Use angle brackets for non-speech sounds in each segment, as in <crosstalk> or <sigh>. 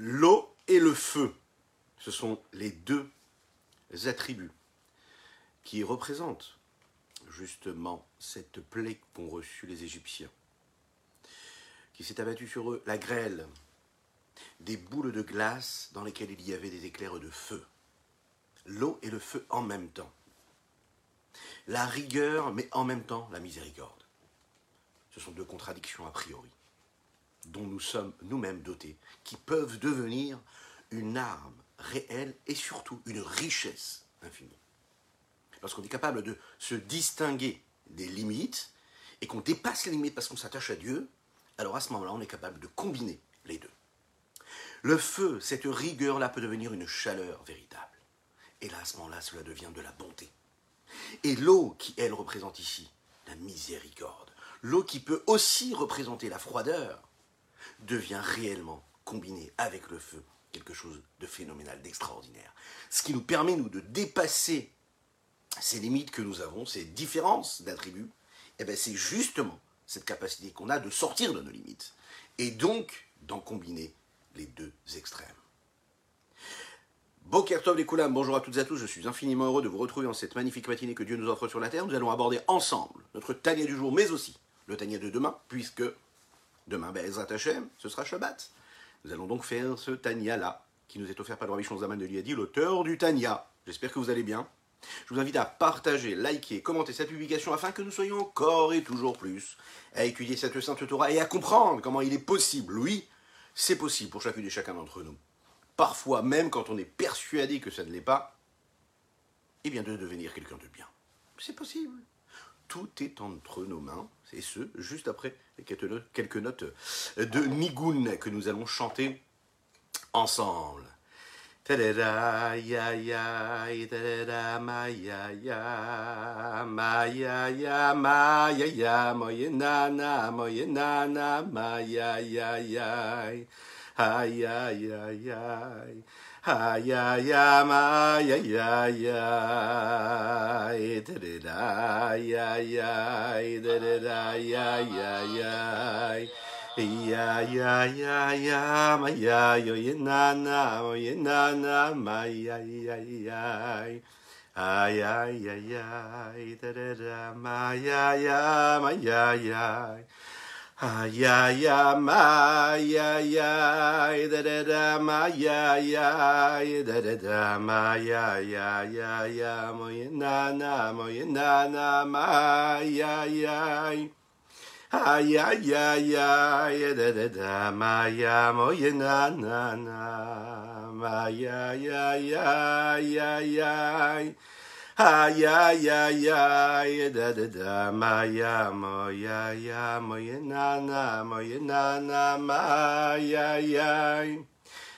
L'eau et le feu, ce sont les deux attributs qui représentent justement cette plaie qu'ont reçue les Égyptiens, qui s'est abattue sur eux, la grêle, des boules de glace dans lesquelles il y avait des éclairs de feu. L'eau et le feu en même temps. La rigueur, mais en même temps la miséricorde. Ce sont deux contradictions a priori, dont nous sommes nous-mêmes dotés, qui peuvent devenir une arme réelle et surtout une richesse infinie. Lorsqu'on est capable de se distinguer des limites et qu'on dépasse les limites parce qu'on s'attache à Dieu, alors à ce moment-là, on est capable de combiner les deux. Le feu, cette rigueur-là peut devenir une chaleur véritable. Et là, à ce moment-là, cela devient de la bonté. Et l'eau qui, elle, représente ici la miséricorde, l'eau qui peut aussi représenter la froideur, devient réellement combinée avec le feu quelque chose de phénoménal, d'extraordinaire. Ce qui nous permet, nous, de dépasser ces limites que nous avons, ces différences d'attributs, eh ben, c'est justement cette capacité qu'on a de sortir de nos limites. Et donc d'en combiner les deux extrêmes. Bokertov les Koulam, bonjour à toutes et à tous, je suis infiniment heureux de vous retrouver en cette magnifique matinée que Dieu nous offre sur la terre. Nous allons aborder ensemble notre Tania du jour, mais aussi le Tania de demain, puisque demain, ben, Ezrat Hashem, ce sera Shabbat. Nous allons donc faire ce Tania-là, qui nous est offert par le Rabbi Zaman de Liadi, l'auteur du Tania. J'espère que vous allez bien. Je vous invite à partager, liker, commenter cette publication afin que nous soyons encore et toujours plus à étudier cette Sainte Torah et à comprendre comment il est possible, oui, c'est possible pour chacune et chacun d'entre nous. Parfois, même quand on est persuadé que ça ne l'est pas, eh bien de devenir quelqu'un de bien. C'est possible. Tout est entre nos mains, et ce, juste après quelques notes de Nigun que nous allons chanter ensemble. ya ya ma ya ya ya ter da ya ya ter da ya ya ya ya ya ya ya ma ya yo ye na na mo ye na na ma ya ya ya ay ay ay ay ter da ma ya ya ma ya ya ya ya ma ya ya da da da ma ya ya da da da ma ya ya ya ya mo na na mo na na ma ya ya Ay, ay, ay, ay, da, da, da, ma, ya, mo, na, na, na, ma, ya, ya, ya, ya, ya, ay, ay, ay, ay, da, da, da, ma, ya, mo, ya, ya, mo, ye, na, na, mo, ye, na, na, ma, ya, ya,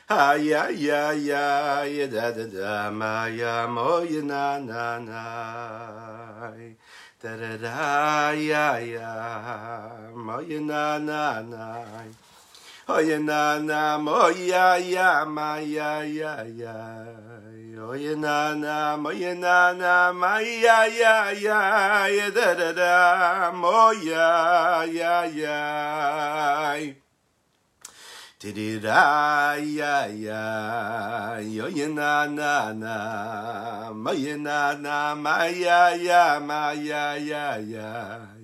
ay, ay, ay, ay, da, da, da, ma, ya, mo, ye, na, na, na, da da da ya ya mo ya na na na oh ya na na mo ya ya ma ya ya ya ya na na mo na na ma ya ya ya da da da mo ya ya ya. Didida ya ya. Yo ya na na na ya na na ma ya ya ya ya ya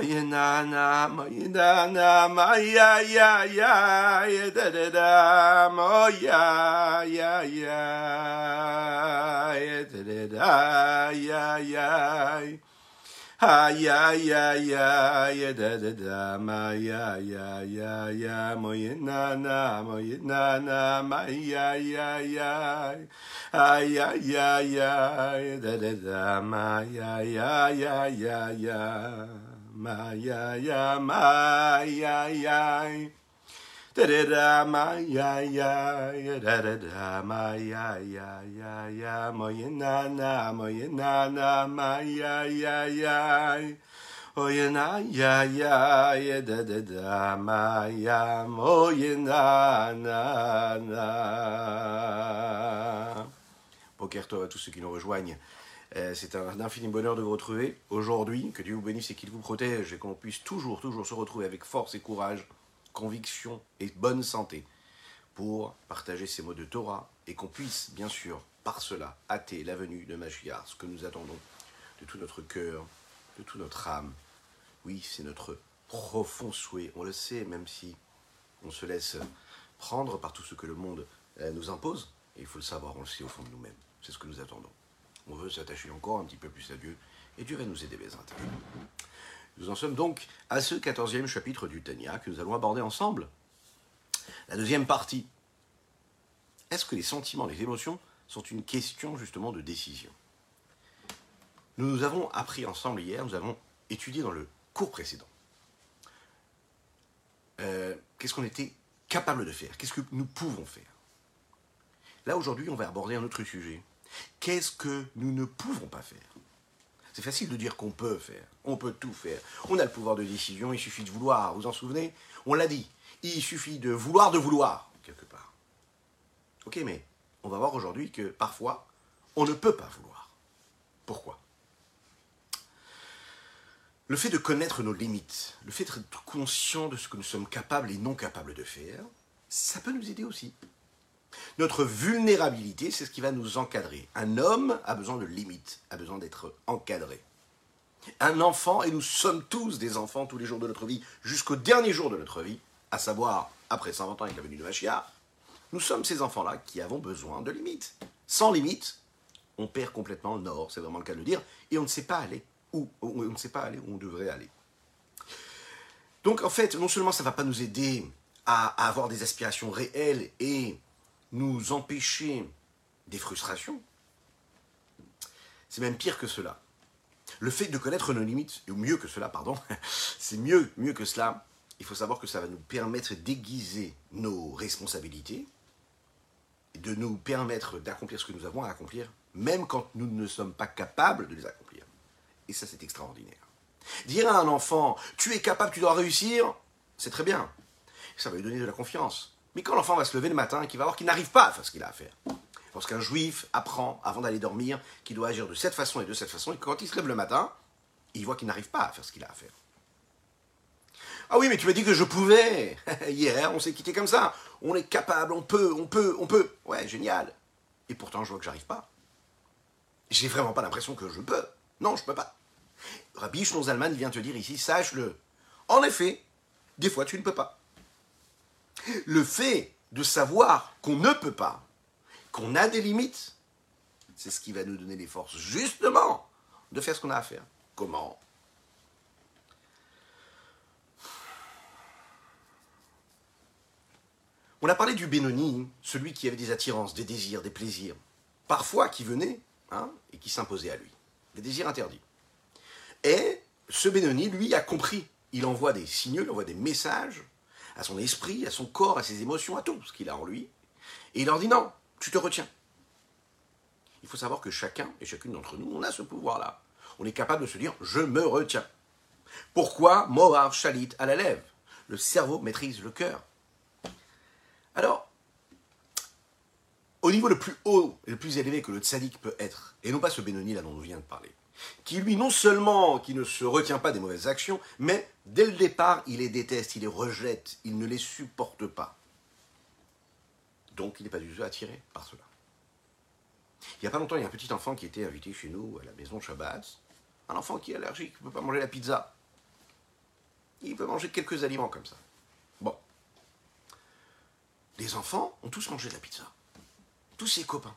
Ya na na ya na na ma ya ya ya ya da da da mo ya ya ya ya da da da ya ya Ay, ay, ay, ay, da, da, da, ma, ya, ya, ya, ya, mo, ye, na, na, mo, ye, na, na, ma, ya, ya, ya, ay, ay, ay, ay, da, da, da, ma, ya, ya, ya, ya, ya, ma, ya, ya, ya, da da da ma ya da da da ya ya ya ya ya ya ya ya ya da da da ya Poker à tous ceux qui nous rejoignent. Euh, C'est un infini bonheur de vous retrouver aujourd'hui. Que Dieu vous bénisse et qu'il vous protège et qu'on puisse toujours, toujours se retrouver avec force et courage conviction et bonne santé pour partager ces mots de Torah et qu'on puisse, bien sûr, par cela, hâter la venue de Mashiach, ce que nous attendons de tout notre cœur, de toute notre âme. Oui, c'est notre profond souhait, on le sait, même si on se laisse prendre par tout ce que le monde euh, nous impose, il faut le savoir, on le sait au fond de nous-mêmes. C'est ce que nous attendons. On veut s'attacher encore un petit peu plus à Dieu, et Dieu va nous aider, Bézrat. Nous en sommes donc à ce quatorzième chapitre du Tania que nous allons aborder ensemble. La deuxième partie. Est-ce que les sentiments, les émotions sont une question justement de décision? Nous nous avons appris ensemble hier, nous avons étudié dans le cours précédent. Euh, qu'est-ce qu'on était capable de faire? Qu'est-ce que nous pouvons faire? Là aujourd'hui, on va aborder un autre sujet. Qu'est-ce que nous ne pouvons pas faire? C'est facile de dire qu'on peut faire. On peut tout faire. On a le pouvoir de décision, il suffit de vouloir. Vous en souvenez? On l'a dit. Il suffit de vouloir de vouloir, quelque part. Ok, mais on va voir aujourd'hui que parfois, on ne peut pas vouloir. Pourquoi? Le fait de connaître nos limites, le fait d'être conscient de ce que nous sommes capables et non capables de faire, ça peut nous aider aussi. Notre vulnérabilité, c'est ce qui va nous encadrer. Un homme a besoin de limites, a besoin d'être encadré. Un enfant, et nous sommes tous des enfants tous les jours de notre vie, jusqu'au dernier jour de notre vie, à savoir après 120 ans avec la venue de Machia, nous sommes ces enfants-là qui avons besoin de limites. Sans limites, on perd complètement le nord, c'est vraiment le cas de le dire, et on ne sait pas aller où, on ne sait pas aller où on devrait aller. Donc en fait, non seulement ça ne va pas nous aider à avoir des aspirations réelles et nous empêcher des frustrations, c'est même pire que cela. Le fait de connaître nos limites, ou mieux que cela, pardon, <laughs> c'est mieux, mieux que cela, il faut savoir que ça va nous permettre d'aiguiser nos responsabilités, de nous permettre d'accomplir ce que nous avons à accomplir, même quand nous ne sommes pas capables de les accomplir. Et ça, c'est extraordinaire. Dire à un enfant, tu es capable, tu dois réussir, c'est très bien. Ça va lui donner de la confiance. Mais quand l'enfant va se lever le matin qu'il va voir qu'il n'arrive pas à faire ce qu'il a à faire, lorsqu'un juif apprend avant d'aller dormir qu'il doit agir de cette façon et de cette façon, et quand il se lève le matin, il voit qu'il n'arrive pas à faire ce qu'il a à faire. Ah oui, mais tu m'as dit que je pouvais. <laughs> Hier, on s'est quitté comme ça. On est capable, on peut, on peut, on peut. Ouais, génial. Et pourtant, je vois que j'arrive pas. J'ai vraiment pas l'impression que je peux. Non, je peux pas. Rabbi Zalman vient te dire ici, sache-le. En effet, des fois, tu ne peux pas. Le fait de savoir qu'on ne peut pas, qu'on a des limites, c'est ce qui va nous donner les forces, justement, de faire ce qu'on a à faire. Comment? On a parlé du Benoni, celui qui avait des attirances, des désirs, des plaisirs, parfois qui venaient hein, et qui s'imposaient à lui, des désirs interdits. Et ce Benoni, lui, a compris. Il envoie des signaux, il envoie des messages à son esprit, à son corps, à ses émotions, à tout ce qu'il a en lui. Et il leur dit non, tu te retiens. Il faut savoir que chacun et chacune d'entre nous, on a ce pouvoir-là. On est capable de se dire je me retiens. Pourquoi Mohar Chalit à la lèvre Le cerveau maîtrise le cœur. Alors, au niveau le plus haut et le plus élevé que le tzaddik peut être, et non pas ce Benoni là dont on vient de parler, qui lui non seulement qui ne se retient pas des mauvaises actions, mais dès le départ il les déteste, il les rejette, il ne les supporte pas. Donc il n'est pas du tout attiré par cela. Il n'y a pas longtemps, il y a un petit enfant qui était invité chez nous à la maison Shabbat. Un enfant qui est allergique, il ne peut pas manger la pizza. Il peut manger quelques aliments comme ça. Bon. Les enfants ont tous mangé de la pizza. Ses copains.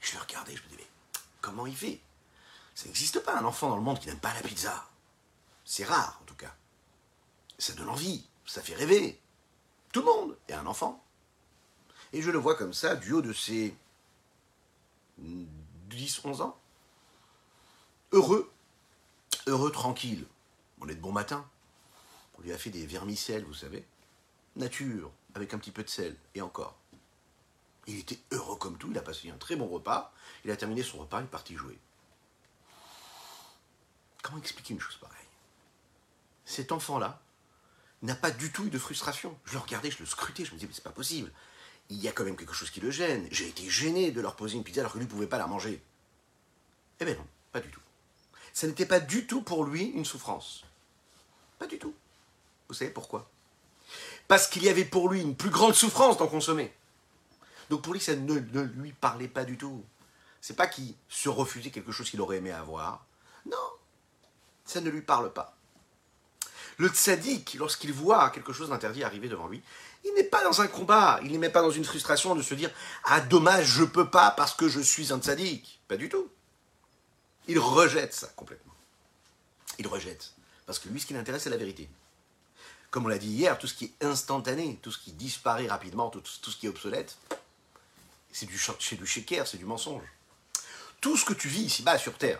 Je le regardais, je me disais, mais comment il fait? Ça n'existe pas un enfant dans le monde qui n'aime pas la pizza. C'est rare, en tout cas. Ça donne envie, ça fait rêver. Tout le monde est un enfant. Et je le vois comme ça, du haut de ses 10, 11 ans. Heureux, heureux, tranquille. On est de bon matin. On lui a fait des vermicelles, vous savez. Nature, avec un petit peu de sel, et encore. Il était heureux comme tout, il a passé un très bon repas. Il a terminé son repas, il est parti jouer. Comment expliquer une chose pareille? Cet enfant-là n'a pas du tout eu de frustration. Je le regardais, je le scrutais, je me disais, mais c'est pas possible. Il y a quand même quelque chose qui le gêne. J'ai été gêné de leur poser une pizza alors que lui ne pouvait pas la manger. Eh bien non, pas du tout. Ça n'était pas du tout pour lui une souffrance. Pas du tout. Vous savez pourquoi? Parce qu'il y avait pour lui une plus grande souffrance d'en consommer. Donc pour lui, ça ne, lui parlait pas du tout. C'est pas qu'il se refusait quelque chose qu'il aurait aimé avoir. Non, ça ne lui parle pas. Le tzaddik, lorsqu'il voit quelque chose d'interdit arriver devant lui, il n'est pas dans un combat, il n'est même pas dans une frustration de se dire Ah, dommage, je peux pas parce que je suis un tzaddik. Pas du tout. Il rejette ça complètement. Il rejette. Parce que lui, ce qui l'intéresse, c'est la vérité. Comme on l'a dit hier, tout ce qui est instantané, tout ce qui disparaît rapidement, tout ce qui est obsolète, c'est du, c'est du shaker, c'est du mensonge. Tout ce que tu vis ici-bas sur Terre,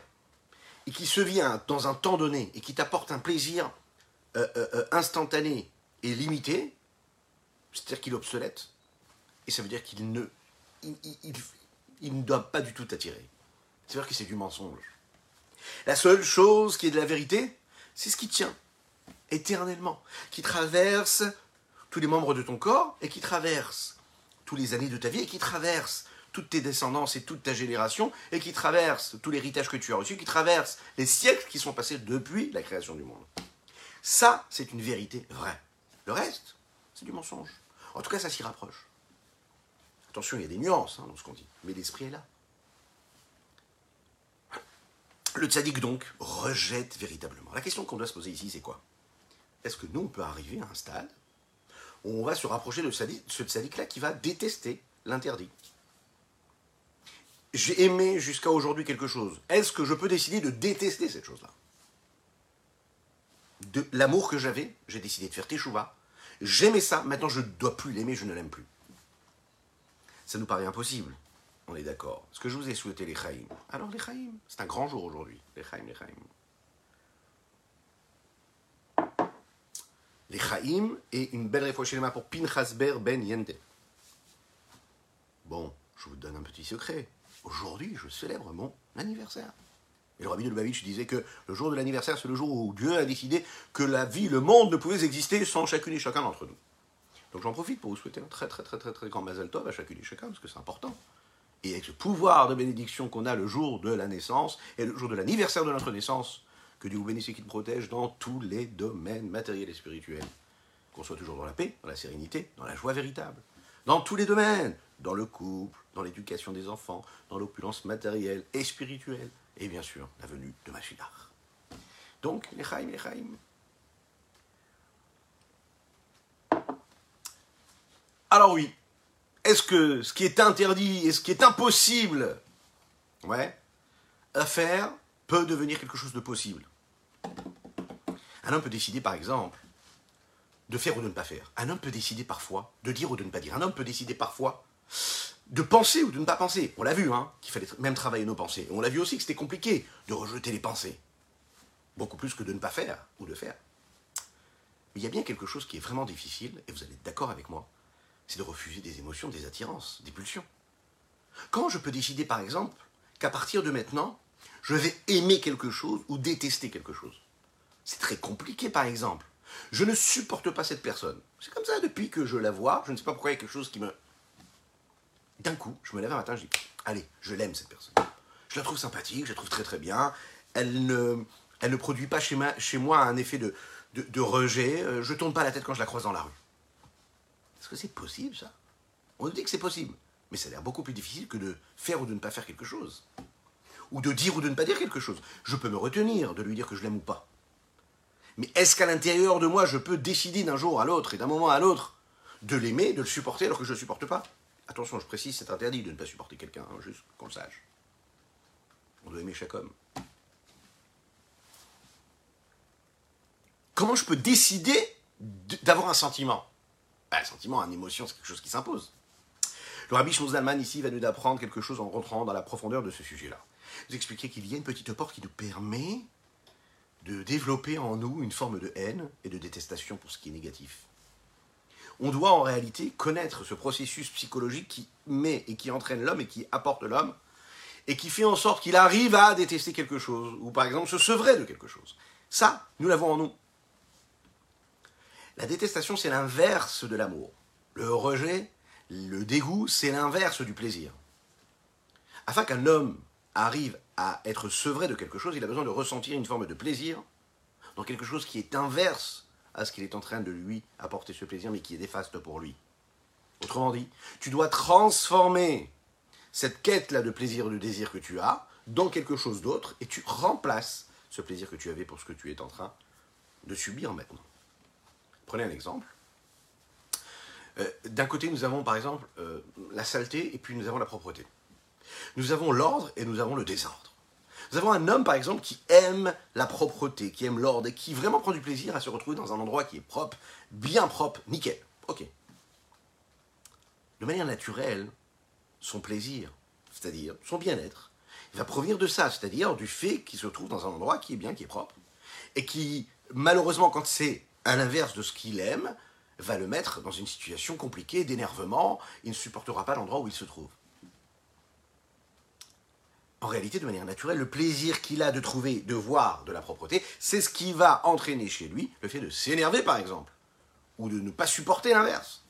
et qui se vient dans un temps donné, et qui t'apporte un plaisir euh, euh, euh, instantané et limité, c'est-à-dire qu'il est obsolète. Et ça veut dire qu'il ne, ne doit pas du tout t'attirer. C'est-à-dire que c'est du mensonge. La seule chose qui est de la vérité, c'est ce qui tient éternellement, qui traverse tous les membres de ton corps et qui traverse tous les années de ta vie et qui traverse toutes tes descendances et toute ta génération et qui traverse tout l'héritage que tu as reçu, qui traverse les siècles qui sont passés depuis la création du monde. Ça, c'est une vérité vraie. Le reste, c'est du mensonge. En tout cas, ça s'y rapproche. Attention, il y a des nuances hein, dans ce qu'on dit, mais l'esprit est là. Le tzaddik, donc, rejette véritablement. La question qu'on doit se poser ici, c'est quoi? Est-ce que nous, on peut arriver à un stade on va se rapprocher de ce tzaddik-là qui va détester l'interdit J'ai aimé jusqu'à aujourd'hui quelque chose. Est-ce que je peux décider de détester cette chose-là? De l'amour que j'avais, j'ai décidé de faire teshuva. J'aimais ça, maintenant je ne dois plus l'aimer, je ne l'aime plus. Ça nous paraît impossible, on est d'accord. Ce que je vous ai souhaité les Chaïm? Alors les Chaïm, c'est un grand jour aujourd'hui, les Chaïm, les Chaïm. Les Chaïm et une belle réfouachelema pour Pinchas Ber Ben Yende. Bon, je vous donne un petit secret. Aujourd'hui, je célèbre mon anniversaire. Et le rabbi de Lubavitch disait que le jour de l'anniversaire, c'est le jour où Dieu a décidé que la vie, le monde ne pouvait exister sans chacune et chacun d'entre nous. Donc j'en profite pour vous souhaiter un très très très très très grand Mazel à chacune et chacun, parce que c'est important. Et avec ce pouvoir de bénédiction qu'on a le jour de la naissance et le jour de l'anniversaire de notre naissance, que Dieu vous bénisse et qu'il protège dans tous les domaines matériels et spirituels. Qu'on soit toujours dans la paix, dans la sérénité, dans la joie véritable. Dans tous les domaines. Dans le couple, dans l'éducation des enfants, dans l'opulence matérielle et spirituelle. Et bien sûr, la venue de Mashiach. Donc, les Chaim, les Chaim. Alors oui, est-ce que ce qui est interdit et ce qui est impossible, ouais, à faire, peut devenir quelque chose de possible Un homme peut décider, par exemple, de faire ou de ne pas faire. Un homme peut décider parfois de dire ou de ne pas dire. Un homme peut décider parfois de penser ou de ne pas penser. On l'a vu, hein, qu'il fallait même travailler nos pensées. On l'a vu aussi que c'était compliqué de rejeter les pensées. Beaucoup plus que de ne pas faire ou de faire. Mais il y a bien quelque chose qui est vraiment difficile, et vous allez être d'accord avec moi, c'est de refuser des émotions, des attirances, des pulsions. Quand je peux décider, par exemple, qu'à partir de maintenant, je vais aimer quelque chose ou détester quelque chose C'est très compliqué, par exemple. Je ne supporte pas cette personne. C'est comme ça depuis que je la vois. Je ne sais pas pourquoi il y a quelque chose qui me. D'un coup, je me lève un matin, je dis Allez, je l'aime cette personne. Je la trouve sympathique, je la trouve très très bien. Elle ne, ne produit pas chez, moi un effet de, de, rejet. Euh, Je tourne pas la tête quand je la croise dans la rue. Est-ce que c'est possible ça? On nous dit que c'est possible. Mais ça a l'air beaucoup plus difficile que de faire ou de ne pas faire quelque chose. Ou de dire ou de ne pas dire quelque chose. Je peux me retenir de lui dire que je l'aime ou pas. Mais est-ce qu'à l'intérieur de moi, je peux décider d'un jour à l'autre et d'un moment à l'autre de l'aimer, de le supporter alors que je ne le supporte pas? Attention, je précise, c'est interdit de ne pas supporter quelqu'un, hein, juste qu'on le sache. On doit aimer chaque homme. Comment je peux décider d'avoir un sentiment? Ben, Un sentiment, une émotion, c'est quelque chose qui s'impose. Le rabbi Shmuel ici va nous apprendre quelque chose en rentrant dans la profondeur de ce sujet-là. Vous expliquer qu'il y a une petite porte qui nous permet de développer en nous une forme de haine et de détestation pour ce qui est négatif. On doit en réalité connaître ce processus psychologique qui met et qui entraîne l'homme et qui apporte l'homme et qui fait en sorte qu'il arrive à détester quelque chose ou par exemple se sevrer de quelque chose. Ça, nous l'avons en nous. La détestation, c'est l'inverse de l'amour. Le rejet, le dégoût, c'est l'inverse du plaisir. Afin qu'un homme arrive à être sevré de quelque chose, il a besoin de ressentir une forme de plaisir dans quelque chose qui est inverse à ce qu'il est en train de lui apporter ce plaisir, mais qui est néfaste pour lui. Autrement dit, tu dois transformer cette quête-là de plaisir de désir que tu as dans quelque chose d'autre, et tu remplaces ce plaisir que tu avais pour ce que tu es en train de subir maintenant. Prenez un exemple. Euh, d'un côté, nous avons par exemple euh, la saleté et puis nous avons la propreté. Nous avons l'ordre et nous avons le désordre. Nous avons un homme par exemple qui aime la propreté, qui aime l'ordre et qui vraiment prend du plaisir à se retrouver dans un endroit qui est propre, bien propre, nickel. De manière naturelle, son plaisir, c'est-à-dire son bien-être, va provenir de ça, c'est-à-dire du fait qu'il se trouve dans un endroit qui est bien, qui est propre, et qui, malheureusement, quand c'est à l'inverse de ce qu'il aime, va le mettre dans une situation compliquée, d'énervement, il ne supportera pas l'endroit où il se trouve. En réalité, de manière naturelle, le plaisir qu'il a de trouver, de voir de la propreté, c'est ce qui va entraîner chez lui le fait de s'énerver, par exemple, ou de ne pas supporter l'inverse.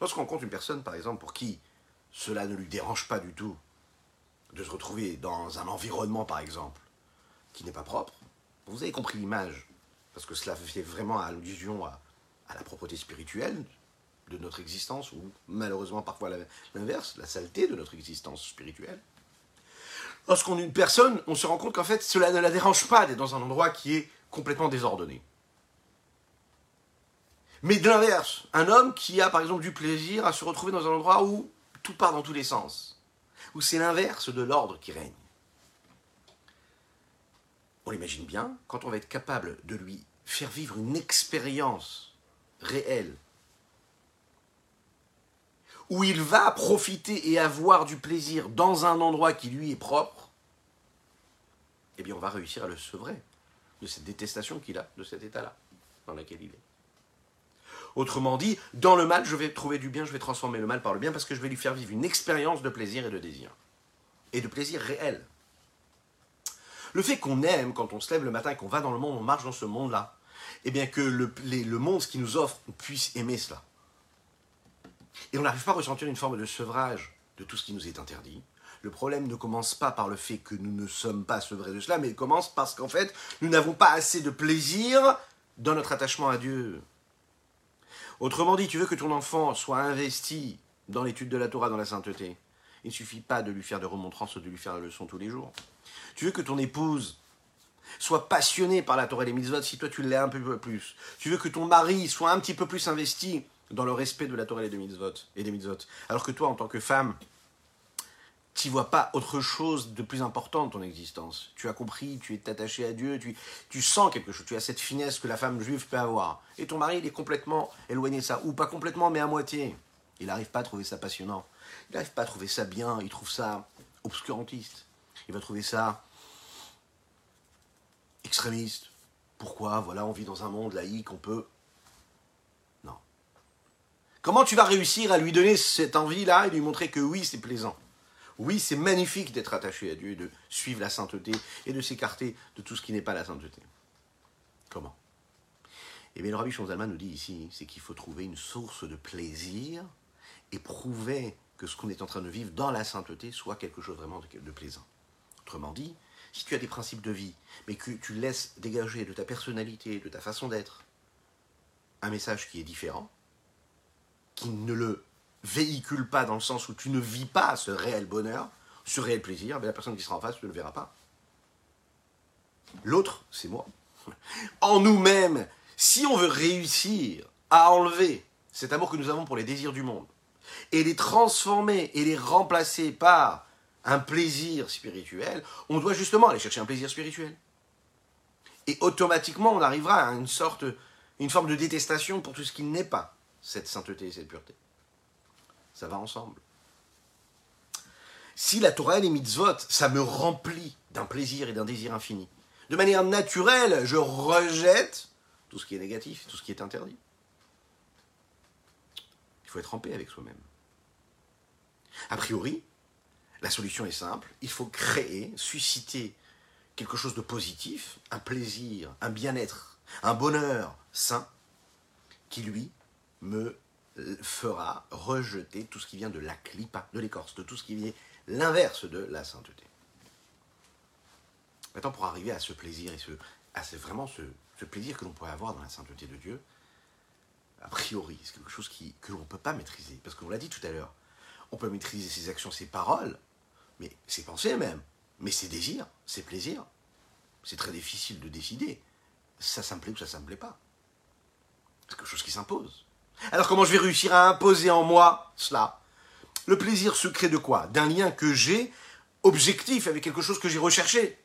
Lorsqu'on rencontre une personne, par exemple, pour qui cela ne lui dérange pas du tout de se retrouver dans un environnement, par exemple, qui n'est pas propre, vous avez compris l'image, parce que cela fait vraiment allusion à, à la propreté spirituelle de notre existence, ou malheureusement parfois l'inverse, la saleté de notre existence spirituelle. Lorsqu'on est une personne, on se rend compte qu'en fait, cela ne la dérange pas d'être dans un endroit qui est complètement désordonné. Mais de l'inverse, un homme qui a par exemple du plaisir à se retrouver dans un endroit où tout part dans tous les sens, où c'est l'inverse de l'ordre qui règne. On l'imagine bien, quand on va être capable de lui faire vivre une expérience réelle, où il va profiter et avoir du plaisir dans un endroit qui lui est propre, eh bien on va réussir à le sevrer de cette détestation qu'il a, de cet état-là dans lequel il est. Autrement dit, dans le mal, je vais trouver du bien, je vais transformer le mal par le bien parce que je vais lui faire vivre une expérience de plaisir et de désir. Et de plaisir réel. Le fait qu'on aime quand on se lève le matin et qu'on va dans le monde, on marche dans ce monde-là, eh bien que le, monde, ce qui nous offre, puisse aimer cela. Et on n'arrive pas à ressentir une forme de sevrage de tout ce qui nous est interdit. Le problème ne commence pas par le fait que nous ne sommes pas sevrés de cela, mais il commence parce qu'en fait, nous n'avons pas assez de plaisir dans notre attachement à Dieu. Autrement dit, tu veux que ton enfant soit investi dans l'étude de la Torah, dans la sainteté. Il ne suffit pas de lui faire des remontrances ou de lui faire la leçon tous les jours. Tu veux que ton épouse soit passionnée par la Torah et les mitzvot si toi tu l'es un peu plus. Tu veux que ton mari soit un petit peu plus investi dans le respect de la Torah et des mitzvot. Et des mitzvot. Alors que toi, en tant que femme, tu vois pas autre chose de plus important dans ton existence. Tu as compris, tu es attaché à Dieu, tu, tu sens quelque chose, tu as cette finesse que la femme juive peut avoir. Et ton mari, il est complètement éloigné de ça, ou pas complètement, mais à moitié. Il n'arrive pas à trouver ça passionnant. Il n'arrive pas à trouver ça bien, il trouve ça obscurantiste. Il va trouver ça extrémiste. Pourquoi? Voilà, on vit dans un monde laïque, on peut... Comment tu vas réussir à lui donner cette envie-là et lui montrer que oui, c'est plaisant? Oui, c'est magnifique d'être attaché à Dieu de suivre la sainteté et de s'écarter de tout ce qui n'est pas la sainteté. Comment? Eh bien, le Rabbi Shonzalman nous dit ici, c'est qu'il faut trouver une source de plaisir et prouver que ce qu'on est en train de vivre dans la sainteté soit quelque chose vraiment de, plaisant. Autrement dit, si tu as des principes de vie, mais que tu laisses dégager de ta personnalité, de ta façon d'être, un message qui est différent, qui ne le véhicule pas dans le sens où tu ne vis pas ce réel bonheur, ce réel plaisir, mais la personne qui sera en face, ne le verras pas. L'autre, c'est moi. <laughs> En nous-mêmes, si on veut réussir à enlever cet amour que nous avons pour les désirs du monde, et les transformer et les remplacer par un plaisir spirituel, on doit justement aller chercher un plaisir spirituel. Et automatiquement, on arrivera à une sorte, une forme de détestation pour tout ce qui n'est pas cette sainteté et cette pureté. Ça va ensemble. Si la Torah et les mitzvot, ça me remplit d'un plaisir et d'un désir infini, de manière naturelle, je rejette tout ce qui est négatif, tout ce qui est interdit. Il faut être en paix avec soi-même. A priori, la solution est simple. Il faut créer, susciter quelque chose de positif, un plaisir, un bien-être, un bonheur sain, qui lui me fera rejeter tout ce qui vient de la clipa, de l'écorce, de tout ce qui vient l'inverse de la sainteté. Maintenant, pour arriver à ce plaisir et ce, à vraiment ce, ce plaisir que l'on pourrait avoir dans la sainteté de Dieu, a priori, c'est quelque chose que l'on ne peut pas maîtriser. Parce qu'on l'a dit tout à l'heure, on peut maîtriser ses actions, ses paroles, mais ses pensées même, mais ses désirs, ses plaisirs. C'est très difficile de décider. Ça, ça me plaît ou ça, ça me plaît pas. C'est quelque chose qui s'impose. Alors comment je vais réussir à imposer en moi cela? Le plaisir se crée de quoi? D'un lien que j'ai objectif avec quelque chose que j'ai recherché.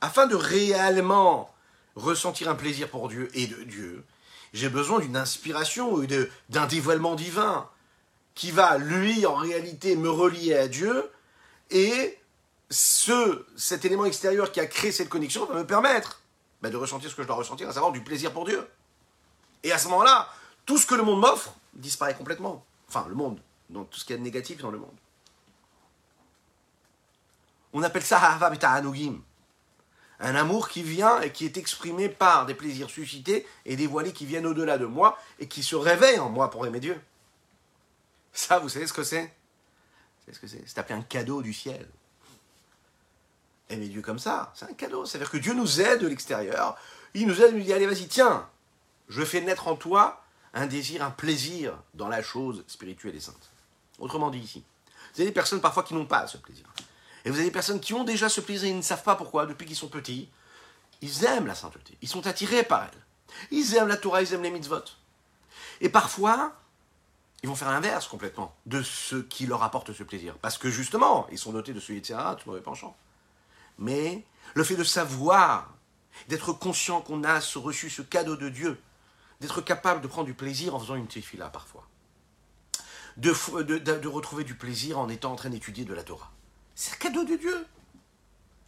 Afin de réellement ressentir un plaisir pour Dieu et de Dieu, j'ai besoin d'une inspiration ou d'un dévoilement divin qui va, lui, en réalité, me relier à Dieu et ce, cet élément extérieur qui a créé cette connexion va me permettre bah, de ressentir ce que je dois ressentir, à savoir du plaisir pour Dieu. Et à ce moment-là, tout ce que le monde m'offre disparaît complètement. Enfin, le monde, donc tout ce qui est négatif dans le monde. On appelle ça Anugim. Un amour qui vient et qui est exprimé par des plaisirs suscités et dévoilés qui viennent au-delà de moi et qui se réveillent en moi pour aimer Dieu. Ça, vous savez ce que c'est? C'est ce que c'est? C'est appelé un cadeau du ciel. Aimer Dieu comme ça, c'est un cadeau. C'est-à-dire que Dieu nous aide de l'extérieur. Il nous aide, il nous dit allez, vas-y, tiens, je fais naître en toi un désir, un plaisir dans la chose spirituelle et sainte. Autrement dit ici, vous avez des personnes parfois qui n'ont pas ce plaisir. Et vous avez des personnes qui ont déjà ce plaisir, ils ne savent pas pourquoi, depuis qu'ils sont petits. Ils aiment la sainteté, ils sont attirés par elle. Ils aiment la Torah, ils aiment les mitzvot. Et parfois, ils vont faire l'inverse complètement de ce qui leur apporte ce plaisir. Parce que justement, ils sont dotés de ce etc., tout mauvais penchant. Mais le fait de savoir, d'être conscient qu'on a reçu ce cadeau de Dieu, d'être capable de prendre du plaisir en faisant une tefila parfois, de, de retrouver du plaisir en étant en train d'étudier de la Torah. C'est un cadeau de Dieu.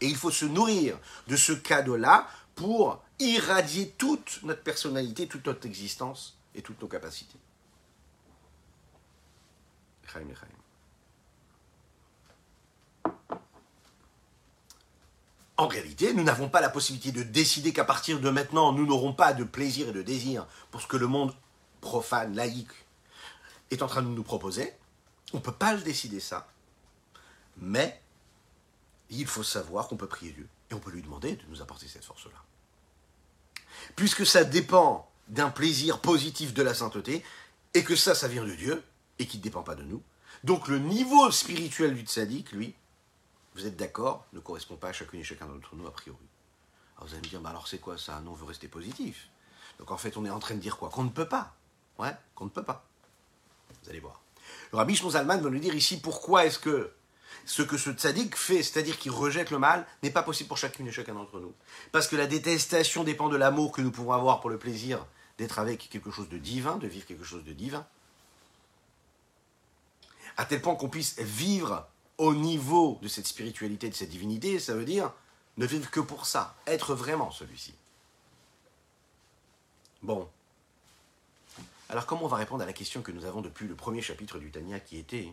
Et il faut se nourrir de ce cadeau-là pour irradier toute notre personnalité, toute notre existence et toutes nos capacités. En réalité, nous n'avons pas la possibilité de décider qu'à partir de maintenant, nous n'aurons pas de plaisir et de désir pour ce que le monde profane, laïque, est en train de nous proposer. On ne peut pas le décider ça. Mais il faut savoir qu'on peut prier Dieu et on peut lui demander de nous apporter cette force-là. Puisque ça dépend d'un plaisir positif de la sainteté et que ça, ça vient de Dieu et qui ne dépend pas de nous. Donc le niveau spirituel du tzaddik, lui, vous êtes d'accord, ne correspond pas à chacune et chacun d'entre nous a priori. Alors vous allez me dire, bah alors c'est quoi ça? Non, on veut rester positif. Donc en fait, on est en train de dire quoi? Qu'on ne peut pas. Ouais, qu'on ne peut pas. Vous allez voir. Le rabbi Zalman va nous dire ici pourquoi est-ce que ce que ce tzaddik fait, c'est-à-dire qu'il rejette le mal, n'est pas possible pour chacune et chacun d'entre nous. Parce que la détestation dépend de l'amour que nous pouvons avoir pour le plaisir d'être avec quelque chose de divin, de vivre quelque chose de divin. À tel point qu'on puisse vivre au niveau de cette spiritualité, de cette divinité, ça veut dire ne vivre que pour ça, être vraiment celui-ci. Bon. Alors comment on va répondre à la question que nous avons depuis le premier chapitre du Tania qui était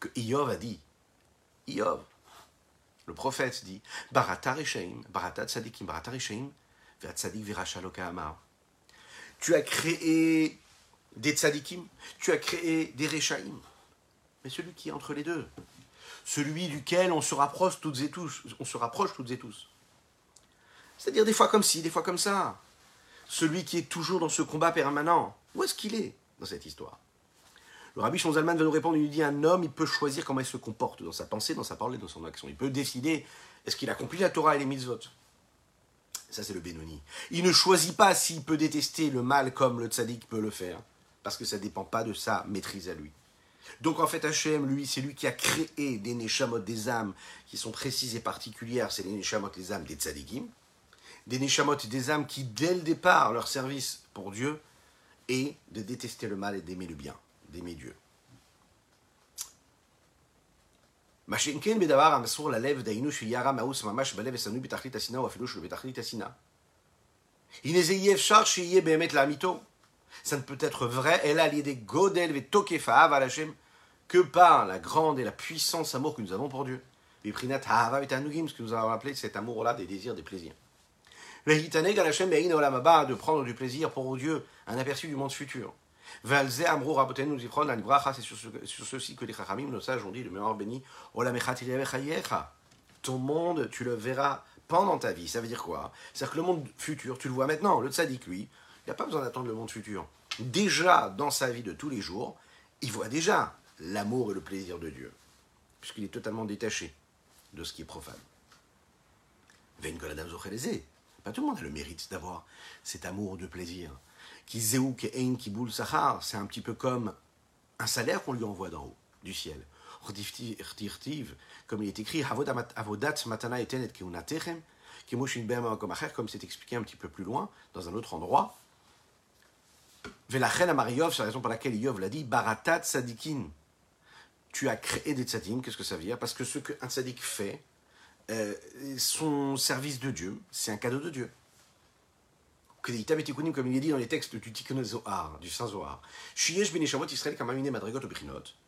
que Iov a dit Iov. Le prophète dit Barata Barata Tzadikim, Barata. Tu as créé des tzadikim, tu as créé des Reshaim. Mais celui qui est entre les deux, celui duquel on se rapproche toutes et tous, on se rapproche toutes et tous. C'est-à-dire des fois comme ci, des fois comme ça. Celui qui est toujours dans ce combat permanent. Où est-ce qu'il est dans cette histoire? Le rabbi Shonzalman va nous répondre, il nous dit un homme, il peut choisir comment il se comporte dans sa pensée, dans sa parole et dans son action. Il peut décider, est-ce qu'il accomplit la Torah et les mitzvot? Ça, c'est le Benoni. Il ne choisit pas s'il peut détester le mal comme le tzaddik peut le faire, parce que ça ne dépend pas de sa maîtrise à lui. Donc en fait, Hachem, lui, c'est lui qui a créé des neshamot, des âmes qui sont précises et particulières. C'est les neshamot, les âmes des tzadikim. Des neshamot, des âmes qui, dès le départ, leur service pour Dieu est de détester le mal et d'aimer le bien d'aimer Dieu. Ça ne peut être vrai, elle a l'idée godel que par la grande et la puissance amour que nous avons pour Dieu. Ce que nous avons appelé cet amour-là des désirs, des plaisirs. De prendre du plaisir pour Dieu, un aperçu du monde futur. C'est sur ceci que les Chachamim, nos sages, ont dit, le meilleur béni, Ton monde, tu le verras pendant ta vie. Ça veut dire quoi? C'est-à-dire que le monde futur, tu le vois maintenant, le tzaddik, lui, il n'a pas besoin d'attendre le monde futur. Déjà, dans sa vie de tous les jours, il voit déjà l'amour et le plaisir de Dieu, puisqu'il est totalement détaché de ce qui est profane. Pas tout le monde a le mérite d'avoir cet amour de plaisir. Qui qui boule sahar, c'est un petit peu comme un salaire qu'on lui envoie d'en haut, du ciel. Comme il est écrit, comme c'est expliqué un petit peu plus loin, dans un autre endroit. Velachen Amariov, c'est la raison pour laquelle Yov l'a dit, Baratat Sadikin. Tu as créé des tzadikim, qu'est-ce que ça veut dire? Parce que ce qu'un tzadik fait, euh, son service de Dieu, c'est un cadeau de Dieu. Comme il est dit dans les textes du Tikkun Zohar, du Saint Zohar.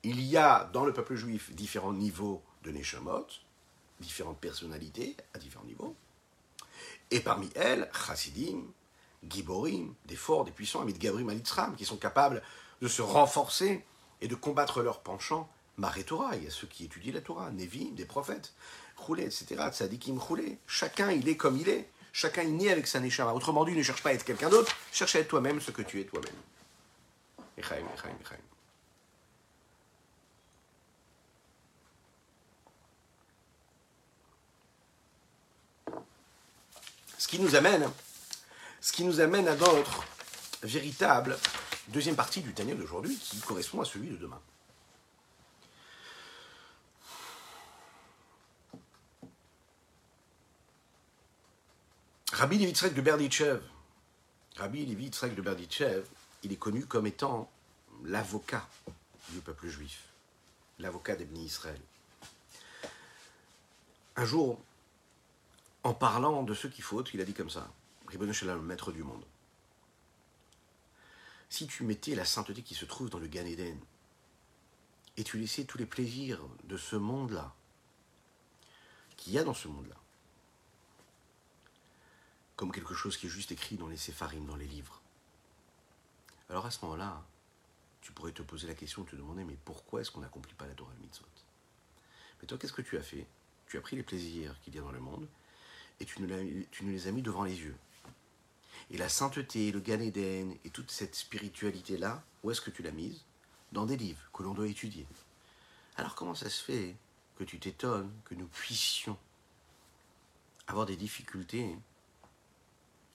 Il y a dans le peuple juif différents niveaux de Neshamot, différentes personnalités à différents niveaux. Et parmi elles, Chassidim, Giborim, des forts, des puissants, Amit Gabrim, Alitzram, qui sont capables de se renforcer et de combattre leurs penchants. Maré Torah, il y a ceux qui étudient la Torah, Nevi, des prophètes, Roulé, etc. Tzadikim Roulé. Chacun, il est comme il est. Chacun est né avec sa neshama. Autrement dit, ne cherche pas à être quelqu'un d'autre, cherche à être toi-même ce que tu es toi-même. Echaim, Echaim, Echaim. Ce qui nous amène, ce qui nous amène à notre véritable deuxième partie du Tania d'aujourd'hui, qui correspond à celui de demain. Rabbi Levitzrek de Berditchev, Rabbi Levitzrek de Berditchev, il est connu comme étant l'avocat du peuple juif, l'avocat d'Ebni Israël. Un jour, en parlant de ceux qui fautent, il a dit comme ça Ribbon le maître du monde. Si tu mettais la sainteté qui se trouve dans le Gan Eden, et tu laissais tous les plaisirs de ce monde-là, qu'il y a dans ce monde-là, comme quelque chose qui est juste écrit dans les sépharim, dans les livres. Alors à ce moment-là, tu pourrais te poser la question, te demander, mais pourquoi est-ce qu'on n'accomplit pas la Torah mitzvot? Mais toi, qu'est-ce que tu as fait? Tu as pris les plaisirs qu'il y a dans le monde et tu tu nous les as mis devant les yeux. Et la sainteté, le Gan Eden et toute cette spiritualité-là, où est-ce que tu l'as mise? Dans des livres que l'on doit étudier. Alors comment ça se fait que tu t'étonnes que nous puissions avoir des difficultés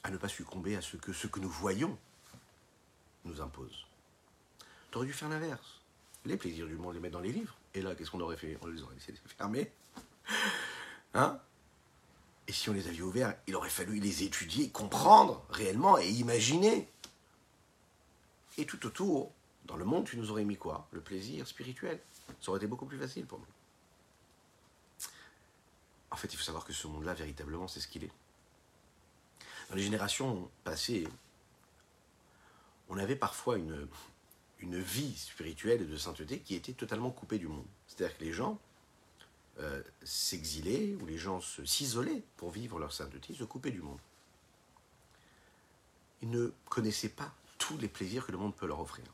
à ne pas succomber à ce que ce que nous voyons nous impose? Tu aurais dû faire l'inverse. Les plaisirs du monde, les mettre dans les livres. Et là, qu'est-ce qu'on aurait fait? On les aurait laissés fermer. Hein? Et si on les avait ouverts, il aurait fallu les étudier, comprendre réellement et imaginer. Et tout autour, dans le monde, tu nous aurais mis quoi? Le plaisir spirituel. Ça aurait été beaucoup plus facile pour nous. En fait, il faut savoir que ce monde-là, véritablement, c'est ce qu'il est. Dans les générations passées, on avait parfois une, une vie spirituelle et de sainteté qui était totalement coupée du monde. C'est-à-dire que les gens euh, s'exilaient ou les gens s'isolaient pour vivre leur sainteté, se coupaient du monde. Ils ne connaissaient pas tous les plaisirs que le monde peut leur offrir.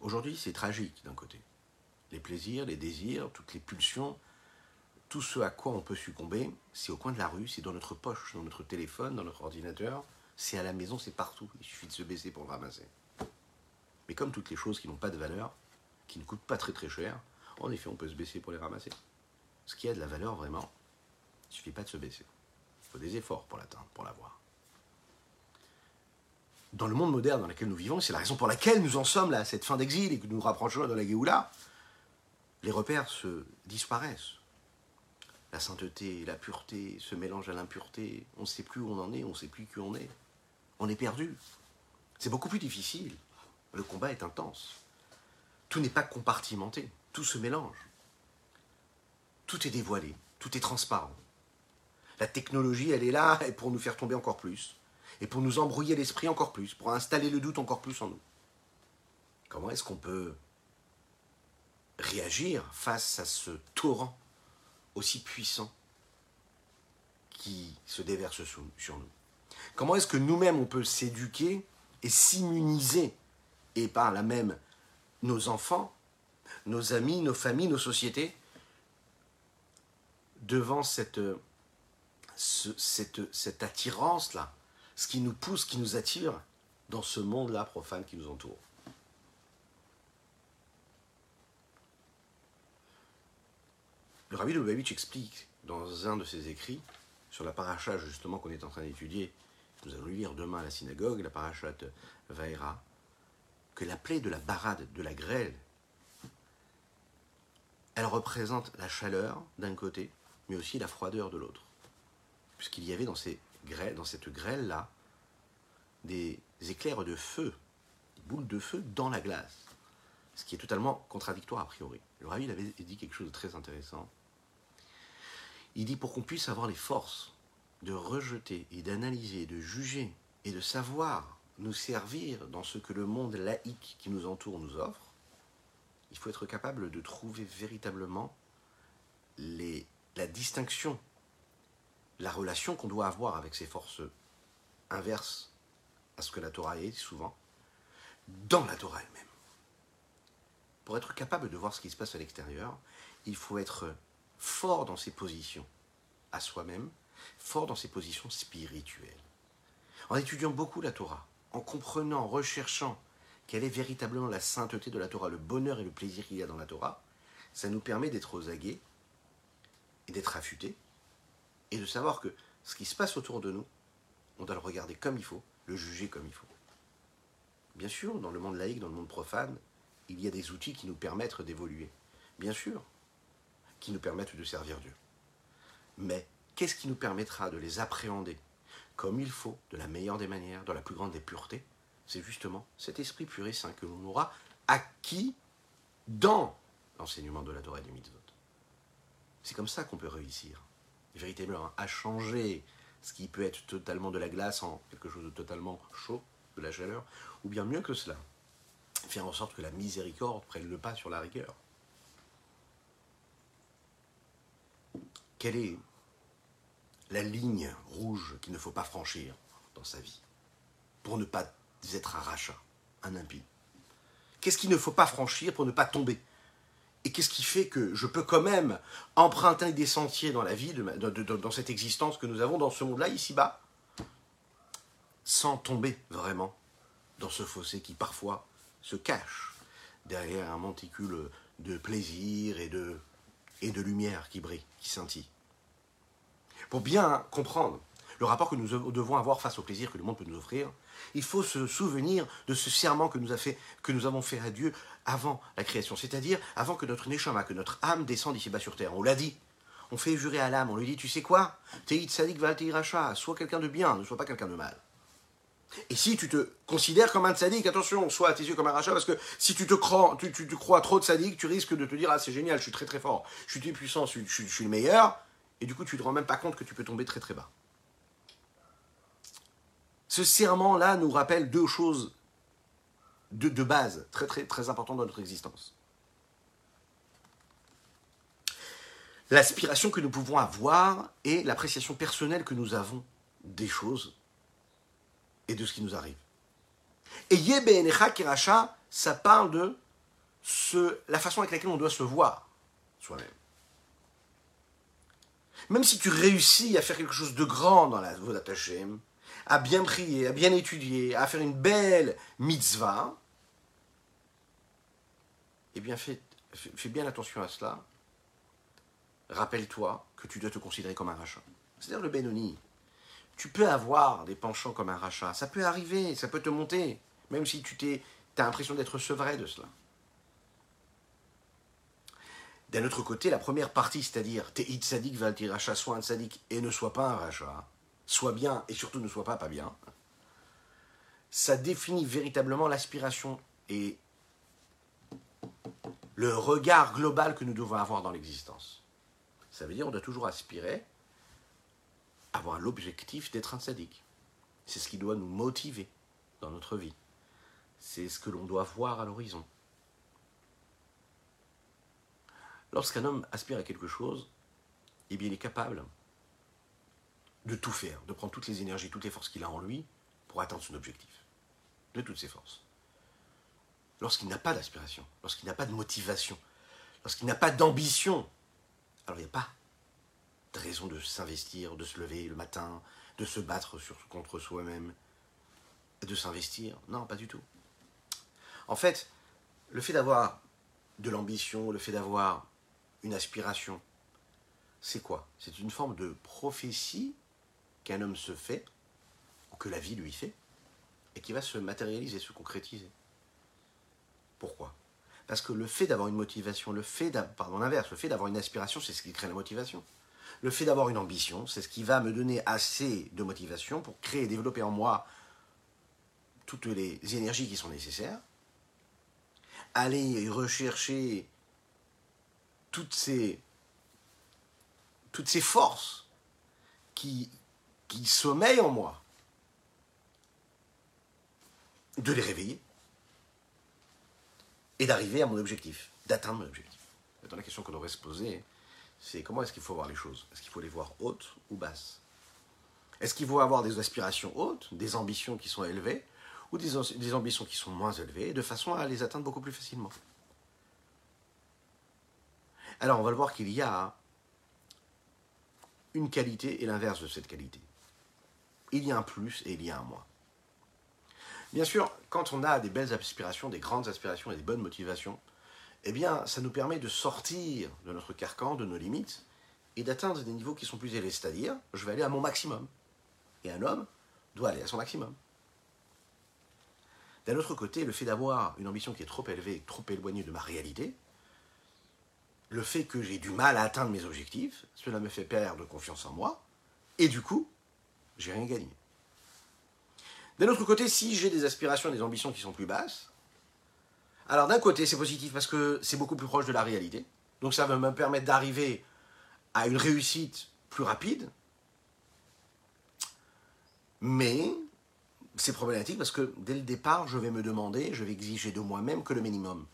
Aujourd'hui, c'est tragique d'un côté. Les plaisirs, les désirs, toutes les pulsions, tout ce à quoi on peut succomber, c'est au coin de la rue, c'est dans notre poche, dans notre téléphone, dans notre ordinateur, c'est à la maison, c'est partout. Il suffit de se baisser pour le ramasser. Mais comme toutes les choses qui n'ont pas de valeur, qui ne coûtent pas très très cher, en effet, on peut se baisser pour les ramasser. Ce qui a de la valeur vraiment, il ne suffit pas de se baisser. Il faut des efforts pour l'atteindre, pour l'avoir. Dans le monde moderne dans lequel nous vivons, c'est la raison pour laquelle nous en sommes là, à cette fin d'exil et que nous nous rapprochons de la Géoula, les repères se disparaissent la sainteté, la pureté se mélangent à l'impureté. On ne sait plus où on en est, on ne sait plus qui on est. On est perdu. C'est beaucoup plus difficile. Le combat est intense. Tout n'est pas compartimenté. Tout se mélange. Tout est dévoilé. Tout est transparent. La technologie, elle est là pour nous faire tomber encore plus. Et pour nous embrouiller l'esprit encore plus. Pour installer le doute encore plus en nous. Comment est-ce qu'on peut réagir face à ce torrent aussi puissant qui se déverse sur nous? Comment est-ce que nous-mêmes on peut s'éduquer et s'immuniser et par là même nos enfants, nos amis, nos familles, nos sociétés devant cette cette, cette attirance-là, ce qui nous pousse, qui nous attire dans ce monde-là profane qui nous entoure. Le rabbi de Lubavitch explique dans un de ses écrits, sur la paracha justement qu'on est en train d'étudier, nous allons lire demain à la synagogue, la paracha Vaera, que la plaie de la barade, de la grêle, elle représente la chaleur d'un côté, mais aussi la froideur de l'autre. Puisqu'il y avait dans, cette grêle-là des éclairs de feu, des boules de feu dans la glace. Ce qui est totalement contradictoire a priori. Le rabbi avait dit quelque chose de très intéressant. Il dit pour qu'on puisse avoir les forces de rejeter et d'analyser, de juger et de savoir nous servir dans ce que le monde laïque qui nous entoure nous offre, il faut être capable de trouver véritablement les, la distinction, la relation qu'on doit avoir avec ces forces inverses à ce que la Torah est souvent, dans la Torah elle-même. Pour être capable de voir ce qui se passe à l'extérieur, il faut être fort dans ses positions à soi-même, fort dans ses positions spirituelles. En étudiant beaucoup la Torah, en comprenant, en recherchant quelle est véritablement la sainteté de la Torah, le bonheur et le plaisir qu'il y a dans la Torah, ça nous permet d'être aux aguets et d'être affûtés et de savoir que ce qui se passe autour de nous, on doit le regarder comme il faut, le juger comme il faut. Bien sûr, dans le monde laïque, dans le monde profane, il y a des outils qui nous permettent d'évoluer. Bien sûr, qui nous permettent de servir Dieu. Mais qu'est-ce qui nous permettra de les appréhender comme il faut, de la meilleure des manières, dans la plus grande des puretés? C'est justement cet esprit pur et saint que l'on aura acquis dans l'enseignement de la Torah et des mitzvot. C'est comme ça qu'on peut réussir, véritablement, à changer ce qui peut être totalement de la glace en quelque chose de totalement chaud, de la chaleur, ou bien mieux que cela, faire en sorte que la miséricorde prenne le pas sur la rigueur. Quelle est la ligne rouge qu'il ne faut pas franchir dans sa vie pour ne pas être un rachat, un impie? Qu'est-ce qu'il ne faut pas franchir pour ne pas tomber? Et qu'est-ce qui fait que je peux quand même emprunter des sentiers dans la vie, dans cette existence que nous avons dans ce monde-là, ici-bas, sans tomber vraiment dans ce fossé qui parfois se cache derrière un monticule de plaisir et de, et de lumière qui brille, qui scintille. Pour bien comprendre le rapport que nous devons avoir face au plaisir que le monde peut nous offrir, il faut se souvenir de ce serment que nous, avons fait à Dieu avant la création, c'est-à-dire avant que notre neshama, que notre âme descende ici-bas sur terre. On l'a dit. On fait jurer à l'âme, on lui dit, tu sais quoi? Teït sadik racha, sois quelqu'un de bien, ne sois pas quelqu'un de mal. Et si tu te considères comme un tzaddik, attention, sois à tes yeux comme un rachat, parce que si tu te crois, trop de tzaddik, tu risques de te dire, ah c'est génial, je suis très très fort, je suis puissant, je, je suis le meilleur, et du coup, tu te rends même pas compte que tu peux tomber très très bas. Ce serment-là nous rappelle deux choses de, base très très très importantes dans notre existence. L'aspiration que nous pouvons avoir et l'appréciation personnelle que nous avons des choses et de ce qui nous arrive. Et Yebenecha Kiracha, ça parle de la façon avec laquelle on doit se voir soi-même. Même si tu réussis à faire quelque chose de grand dans la Vodat Hashem, à bien prier, à bien étudier, à faire une belle mitzvah, eh bien fais, bien attention à cela. Rappelle-toi que tu dois te considérer comme un rachat. C'est-à-dire le Benoni. Tu peux avoir des penchants comme un rachat. Ça peut arriver, ça peut te monter. Même si tu t'es, as l'impression d'être sevré de cela. D'un autre côté, la première partie, c'est-à-dire Te'it Sadik Valti Racha, sois un Sadik et ne sois pas un Racha, sois bien et surtout ne sois pas pas bien, ça définit véritablement l'aspiration et le regard global que nous devons avoir dans l'existence. Ça veut dire qu'on doit toujours aspirer à avoir l'objectif d'être un sadique. C'est ce qui doit nous motiver dans notre vie. C'est ce que l'on doit voir à l'horizon. Lorsqu'un homme aspire à quelque chose, eh bien, il est capable de tout faire, de prendre toutes les énergies, toutes les forces qu'il a en lui pour atteindre son objectif. De toutes ses forces. Lorsqu'il n'a pas d'aspiration, lorsqu'il n'a pas de motivation, lorsqu'il n'a pas d'ambition, alors il n'y a pas de raison de s'investir, de se lever le matin, de se battre contre soi-même, de s'investir. Non, pas du tout. En fait, le fait d'avoir de l'ambition, le fait d'avoir une aspiration, c'est quoi? C'est une forme de prophétie qu'un homme se fait, ou que la vie lui fait, et qui va se matérialiser, se concrétiser. Pourquoi? Parce que le fait d'avoir une motivation, le fait pardon, l'inverse, le fait d'avoir une aspiration, c'est ce qui crée la motivation. Le fait d'avoir une ambition, c'est ce qui va me donner assez de motivation pour créer et développer en moi toutes les énergies qui sont nécessaires. Aller rechercher toutes ces, toutes ces forces qui, qui en moi, de les réveiller. Et d'arriver à mon objectif, d'atteindre mon objectif. Maintenant, la question qu'on devrait se poser, c'est comment est-ce qu'il faut voir les choses? Est-ce qu'il faut les voir hautes ou basses? Est-ce qu'il faut avoir des aspirations hautes, des ambitions qui sont élevées, ou des ambitions qui sont moins élevées, de façon à les atteindre beaucoup plus facilement? Alors, on va le voir qu'il y a une qualité et l'inverse de cette qualité. Il y a un plus et il y a un moins. Bien sûr, quand on a des belles aspirations, des grandes aspirations et des bonnes motivations, eh bien, ça nous permet de sortir de notre carcan, de nos limites, et d'atteindre des niveaux qui sont plus élevés. C'est-à-dire, je vais aller à mon maximum. Et un homme doit aller à son maximum. D'un autre côté, le fait d'avoir une ambition qui est trop élevée, trop éloignée de ma réalité, le fait que j'ai du mal à atteindre mes objectifs, cela me fait perdre confiance en moi, et du coup, j'ai rien gagné. D'un autre côté, si j'ai des aspirations des ambitions qui sont plus basses, alors d'un côté, c'est positif parce que c'est beaucoup plus proche de la réalité. Donc ça va me permettre d'arriver à une réussite plus rapide. Mais c'est problématique parce que dès le départ, je vais me demander, je vais exiger de moi-même que le minimum,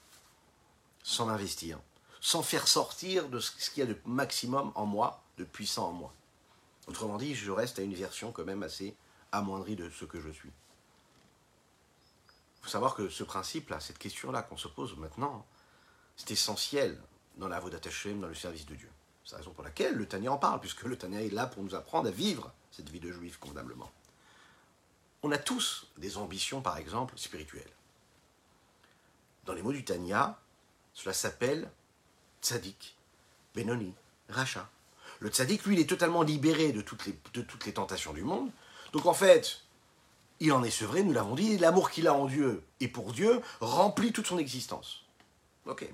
sans m'investir, sans faire sortir de ce qu'il y a de maximum en moi, de puissant en moi. Autrement dit, je reste à une version quand même assez amoindrie de ce que je suis. Il faut savoir que ce principe-là, cette question-là qu'on se pose maintenant, c'est essentiel dans la voie Hashem, dans le service de Dieu. C'est la raison pour laquelle le Tania en parle, puisque le Tania est là pour nous apprendre à vivre cette vie de juif convenablement. On a tous des ambitions, par exemple, spirituelles. Dans les mots du Tania, cela s'appelle tzaddik, Benoni, Racha. Le tzaddik, lui, il est totalement libéré de toutes les, tentations du monde. Donc en fait, il en est sevré, nous l'avons dit, l'amour qu'il a en Dieu et pour Dieu remplit toute son existence. Ok.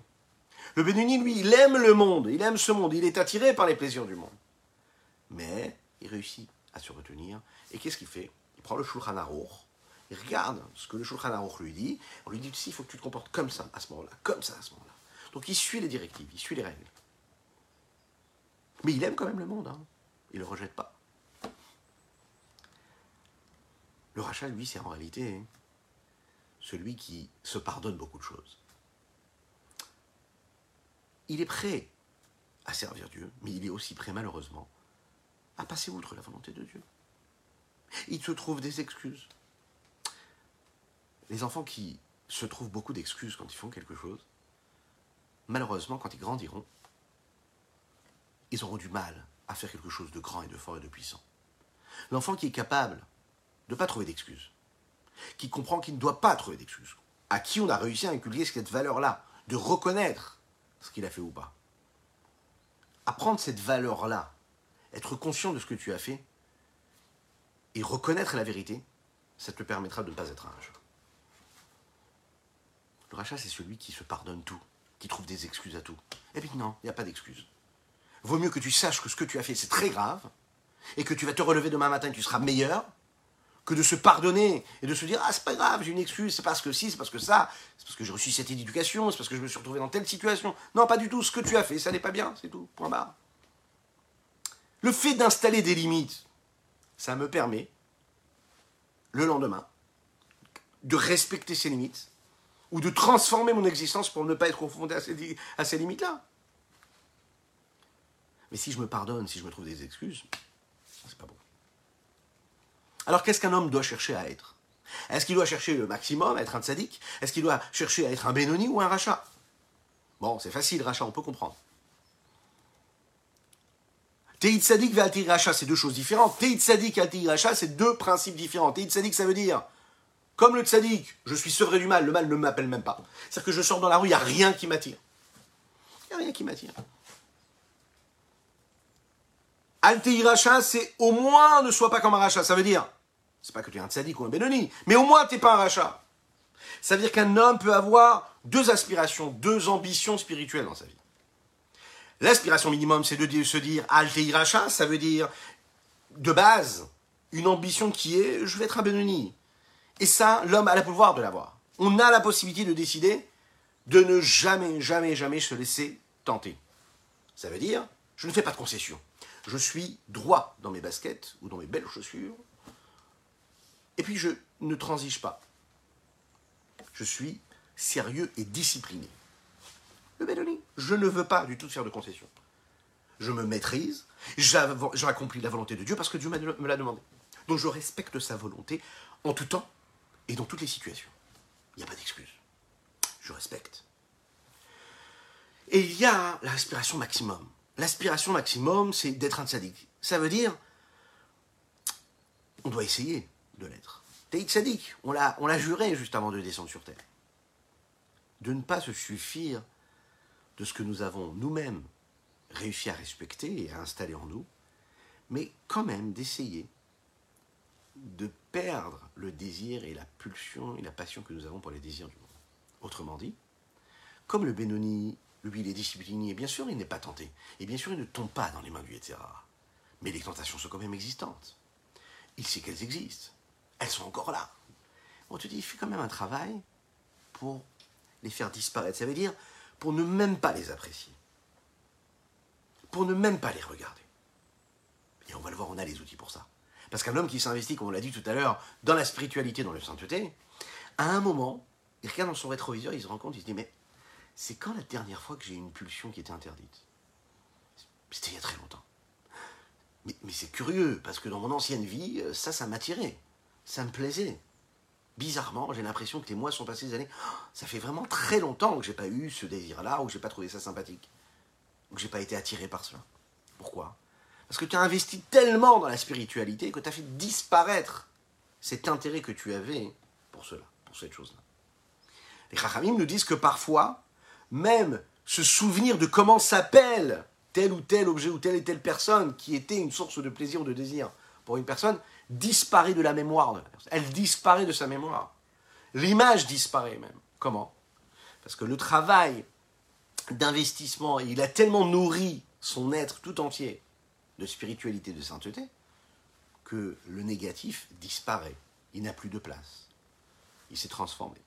Le Bénuni, lui, il aime le monde, il aime ce monde, il est attiré par les plaisirs du monde. Mais il réussit à se retenir. Et qu'est-ce qu'il fait? Il prend le Shulchan Aruch, il regarde ce que le Shulchan Aruch lui dit, on lui dit, si, il faut que tu te comportes comme ça à ce moment-là, comme ça à ce moment-là. Donc il suit les directives, il suit les règles. Mais il aime quand même le monde, hein. il ne le rejette pas. Le rachat, lui, c'est en réalité celui qui se pardonne beaucoup de choses. Il est prêt à servir Dieu, mais il est aussi prêt, malheureusement, à passer outre la volonté de Dieu. Il se trouve des excuses. Les enfants qui se trouvent beaucoup d'excuses quand ils font quelque chose, malheureusement, quand ils grandiront, ils auront du mal à faire quelque chose de grand et de fort et de puissant. L'enfant qui est capable de ne pas trouver d'excuses, qui comprend qu'il ne doit pas trouver d'excuses, à qui on a réussi à inculquer cette valeur-là, de reconnaître ce qu'il a fait ou pas. Apprendre cette valeur-là, être conscient de ce que tu as fait, et reconnaître la vérité, ça te permettra de ne pas être un jeu. Le rachat, c'est celui qui se pardonne tout, qui trouve des excuses à tout. Et puis non, il n'y a pas d'excuses. Vaut mieux que tu saches que ce que tu as fait, c'est très grave, et que tu vas te relever demain matin et tu seras meilleur, que de se pardonner et de se dire ah c'est pas grave j'ai une excuse c'est parce que si c'est parce que ça c'est parce que j'ai reçu cette éducation c'est parce que je me suis retrouvé dans telle situation. Non pas du tout ce que tu as fait ça n'est pas bien c'est tout point barre. Le fait d'installer des limites ça me permet le lendemain de respecter ces limites ou de transformer mon existence pour ne pas être confronté à ces, à ces limites là mais si je me pardonne si je me trouve des excuses c'est pas bon alors qu'est-ce qu'un homme doit chercher à être? Est-ce qu'il doit chercher le maximum, à être un tzaddik? Est-ce qu'il doit chercher à être un Benoni ou un rachat Bon, c'est facile, rachat, on peut comprendre. Teit Tzadik et Racha, c'est deux choses différentes. Teit Tzadik et Racha, c'est deux principes différents. Teit Tzadik, ça veut dire, comme le Tzadik, je suis sevré du mal, le mal ne m'appelle même pas. C'est-à-dire que je sors dans la rue, il n'y a rien qui m'attire. Il n'y a rien qui m'attire. Altei Racha, c'est au moins ne sois pas comme un Racha. Ça veut dire, c'est pas que tu es un Tzadik ou un Benoni, mais au moins tu n'es pas un Racha. Ça veut dire qu'un homme peut avoir deux aspirations, deux ambitions spirituelles dans sa vie. L'aspiration minimum, c'est de se dire Altei Racha, ça veut dire de base une ambition qui est je vais être un Benoni. Et ça, l'homme a le pouvoir de l'avoir. On a la possibilité de décider de ne jamais, jamais, jamais se laisser tenter. Ça veut dire je ne fais pas de concession. Je suis droit dans mes baskets ou dans mes belles chaussures. Et puis je ne transige pas. Je suis sérieux et discipliné. Le Benoni, je ne veux pas du tout faire de concession. Je me maîtrise, j'accomplis la volonté de Dieu parce que Dieu me l'a demandé. Donc je respecte sa volonté en tout temps et dans toutes les situations. Il n'y a pas d'excuse. Je respecte. Et il y a l'aspiration maximum. L'aspiration maximum, c'est d'être un tzaddik. Ça veut dire, on doit essayer de l'être. On l'a, on l'a juré juste avant de descendre sur terre. De ne pas se suffire de ce que nous avons nous-mêmes réussi à respecter et à installer en nous, mais quand même d'essayer de perdre le désir et la pulsion et la passion que nous avons pour les désirs du monde. Autrement dit, comme le Benoni, lui, il est discipliné, bien sûr, il n'est pas tenté, et bien sûr, il ne tombe pas dans les mains du etc. Mais les tentations sont quand même existantes. Il sait qu'elles existent. Elles sont encore là. On te dit, il fait quand même un travail pour les faire disparaître. Ça veut dire pour ne même pas les apprécier. Pour ne même pas les regarder. Et on va le voir, on a les outils pour ça. Parce qu'un homme qui s'investit, comme on l'a dit tout à l'heure, dans la spiritualité, dans la sainteté, à un moment, il regarde dans son rétroviseur, il se rend compte, il se dit, mais c'est quand la dernière fois que j'ai eu une pulsion qui était interdite? C'était il y a très longtemps. Mais, c'est curieux, parce que dans mon ancienne vie, euh, ça, ça m'attirait. Ça me plaisait. Bizarrement, j'ai l'impression que les mois sont passés des années. Ça fait vraiment très longtemps que j'ai pas eu ce désir-là, ou que j'ai pas trouvé ça sympathique. Ou que j'ai pas été attiré par cela. Pourquoi? Parce que tu as investi tellement dans la spiritualité que tu as fait disparaître cet intérêt que tu avais pour cela, pour cette chose-là. Les Chachamim nous disent que parfois, même se souvenir de comment s'appelle tel ou tel objet ou telle et telle personne qui était une source de plaisir ou de désir pour une personne, disparaît de la mémoire de la personne. Elle disparaît de sa mémoire. L'image disparaît même. Comment? Parce que le travail d'investissement, il a tellement nourri son être tout entier de spiritualité, de sainteté, que le négatif disparaît. Il n'a plus de place. Il s'est transformé.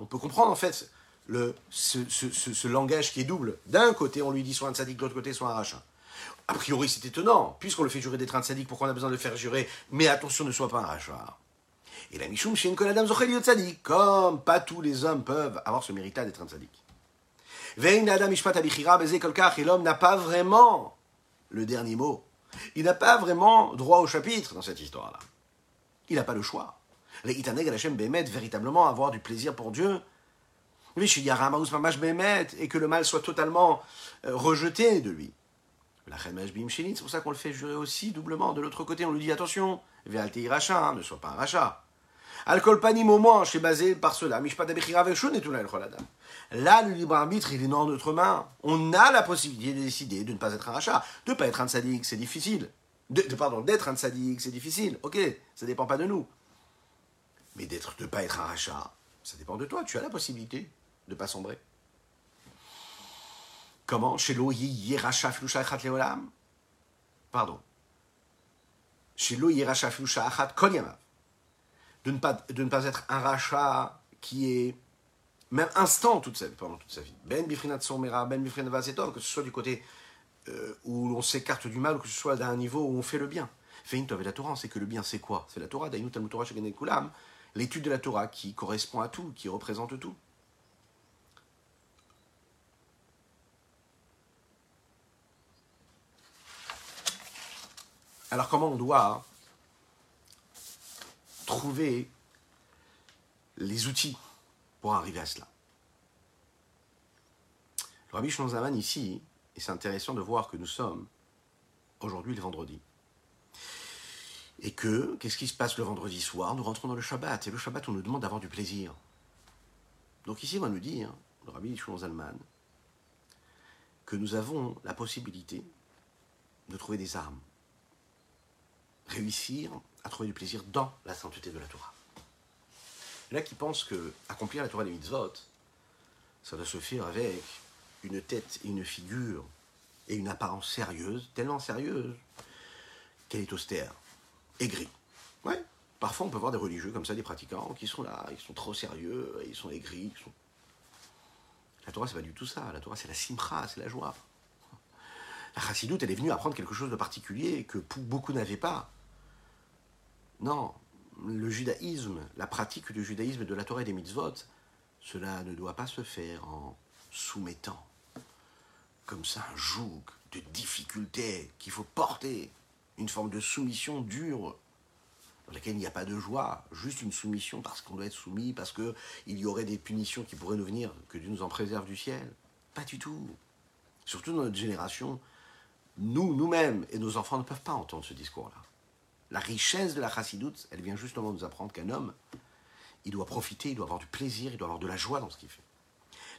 On peut comprendre en fait ce, langage qui est double. D'un côté, on lui dit soit un tzaddik, de l'autre côté, soit un rachat. A priori, c'est étonnant. Puisqu'on le fait jurer d'être un tzaddik, pourquoi on a besoin de le faire jurer? Mais attention, ne sois pas un rachat. Et la Mishum, chez une Adam Zochel tzaddik. Comme pas tous les hommes peuvent avoir ce mérite d'être un tzaddik. Et l'homme n'a pas vraiment le dernier mot. Il n'a pas vraiment droit au chapitre dans cette histoire-là. Il n'a pas le choix. Les Itaneg Hashem Behemet, véritablement avoir du plaisir pour Dieu, et que le mal soit totalement euh, rejeté de lui. C'est pour ça qu'on le fait jurer aussi doublement. De l'autre côté, on lui dit attention, hein, ne sois pas un rachat. Alcool panim au moins, c'est basé par cela. Là, le libre arbitre, il est dans notre main. On a la possibilité de décider de ne pas être un rachat, de ne pas être un sadique, c'est difficile. De, pardon, d'être un sadique, c'est difficile. Ok, ça dépend pas de nous. Mais d'être, de ne pas être un rachat, ça dépend de toi. Tu as la possibilité de ne pas sombrer. Comment? Chez leolam? Pardon. Chez de ne pas être un rachat qui est même instant toute sa, pendant toute sa vie. Ben bifrinat somera, ben bifrinat que ce soit du côté euh, où l'on s'écarte du mal, ou que ce soit d'un niveau où on fait le bien. Feintov et la Torah, c'est que le bien c'est quoi? C'est la Torah, Torah Kulam, l'étude de la Torah qui correspond à tout, qui représente tout. Alors comment on doit trouver les outils pour arriver à cela. Le Rabbi Zaman ici, et c'est intéressant de voir que nous sommes aujourd'hui le vendredi. Et que, qu'est-ce qui se passe le vendredi soir? Nous rentrons dans le Shabbat. Et le Shabbat, on nous demande d'avoir du plaisir. Donc ici, on va nous dire, le Rabbi Zalman, que nous avons la possibilité de trouver des armes. Réussir à trouver du plaisir dans la sainteté de la Torah. Il y en a qui pensent que accomplir la Torah des mitzvot, ça doit se faire avec une tête et une figure et une apparence sérieuse, tellement sérieuse qu'elle est austère, aigrie. Ouais, parfois on peut voir des religieux comme ça, des pratiquants, qui sont là, ils sont trop sérieux, ils sont aigris. La Torah, c'est pas du tout ça. La Torah, c'est la simcha, c'est la joie. La chassidoute, elle est venue apprendre quelque chose de particulier que beaucoup n'avaient pas. Non, le judaïsme, la pratique du judaïsme, de la Torah et des mitzvot, cela ne doit pas se faire en soumettant comme ça un joug de difficulté qu'il faut porter, une forme de soumission dure, dans laquelle il n'y a pas de joie, juste une soumission parce qu'on doit être soumis, parce qu'il y aurait des punitions qui pourraient nous venir, que Dieu nous en préserve du ciel. Pas du tout. Surtout dans notre génération, nous, nous-mêmes et nos enfants ne peuvent pas entendre ce discours-là. La richesse de la chassidoute, elle vient justement nous apprendre qu'un homme, il doit profiter, il doit avoir du plaisir, il doit avoir de la joie dans ce qu'il fait.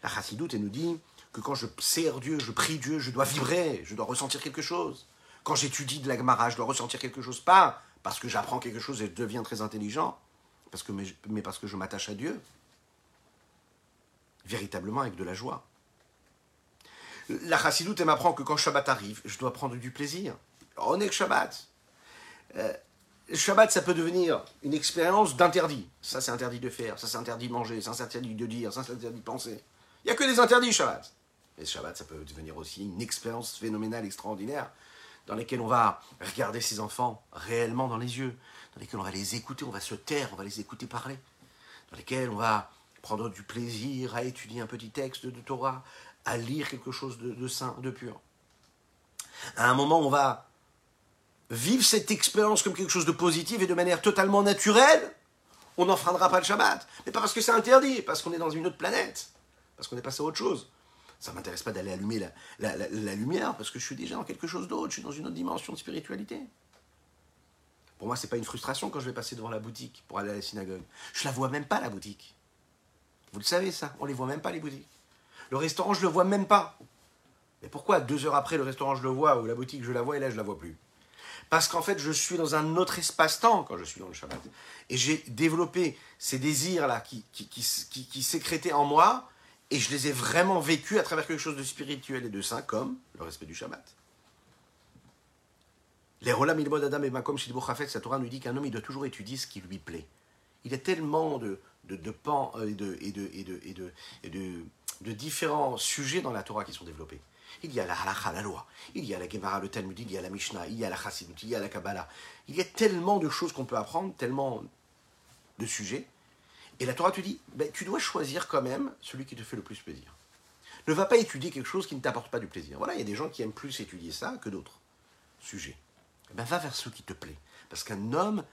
La chassidoute, elle nous dit que quand je sers Dieu, je prie Dieu, je dois vibrer, je dois ressentir quelque chose. Quand j'étudie de la Gemara, je dois ressentir quelque chose, pas parce que j'apprends quelque chose et je deviens très intelligent, parce que, mais, parce que je m'attache à Dieu, véritablement avec de la joie. La chassidoute, elle m'apprend que quand Shabbat arrive, je dois prendre du plaisir. On est que Shabbat. Euh, Shabbat, ça peut devenir une expérience d'interdit. Ça, c'est interdit de faire, ça, c'est interdit de manger, ça, c'est interdit de dire, ça, c'est interdit de penser. Il n'y a que des interdits, Shabbat. Et Shabbat, ça peut devenir aussi une expérience phénoménale, extraordinaire, dans laquelle on va regarder ses enfants réellement dans les yeux, dans lesquels on va les écouter, on va se taire, on va les écouter parler, dans lesquels on va prendre du plaisir à étudier un petit texte de Torah, à lire quelque chose de, saint, de pur. À un moment, on va vivre cette expérience comme quelque chose de positif et de manière totalement naturelle, on n'enfreindra pas le Shabbat. Mais pas parce que c'est interdit, parce qu'on est dans une autre planète, parce qu'on est passé à autre chose. Ça ne m'intéresse pas d'aller allumer la, lumière, parce que je suis déjà dans quelque chose d'autre, je suis dans une autre dimension de spiritualité. Pour moi, ce n'est pas une frustration quand je vais passer devant la boutique pour aller à la synagogue. Je la vois même pas, la boutique. Vous le savez, ça, on ne les voit même pas, les boutiques. Le restaurant, je le vois même pas. Mais pourquoi deux heures après, le restaurant, je le vois, ou la boutique, je la vois, et là, je la vois plus? Parce qu'en fait, je suis dans un autre espace-temps quand je suis dans le Shabbat. Et j'ai développé ces désirs-là qui, sécrétaient en moi, et je les ai vraiment vécus à travers quelque chose de spirituel et de saint, comme le respect du Shabbat. Les Rolam Adam et Makom Shidbo sa Torah nous dit qu'un homme, il doit toujours étudier ce qui lui plaît. Il y a tellement de, de, pans et de, et de, et de, et de, et de différents sujets dans la Torah qui sont développés. Il y a la halakha, la loi. Il y a la Gemara, le Talmud, il y a la Mishnah, il y a la Chassidut, il y a la Kabbalah. Il y a tellement de choses qu'on peut apprendre, tellement de sujets. Et la Torah te dit, ben, tu dois choisir quand même celui qui te fait le plus plaisir. Ne va pas étudier quelque chose qui ne t'apporte pas du plaisir. Voilà, il y a des gens qui aiment plus étudier ça que d'autres sujets. Ben, va vers ce qui te plaît. Parce qu'un homme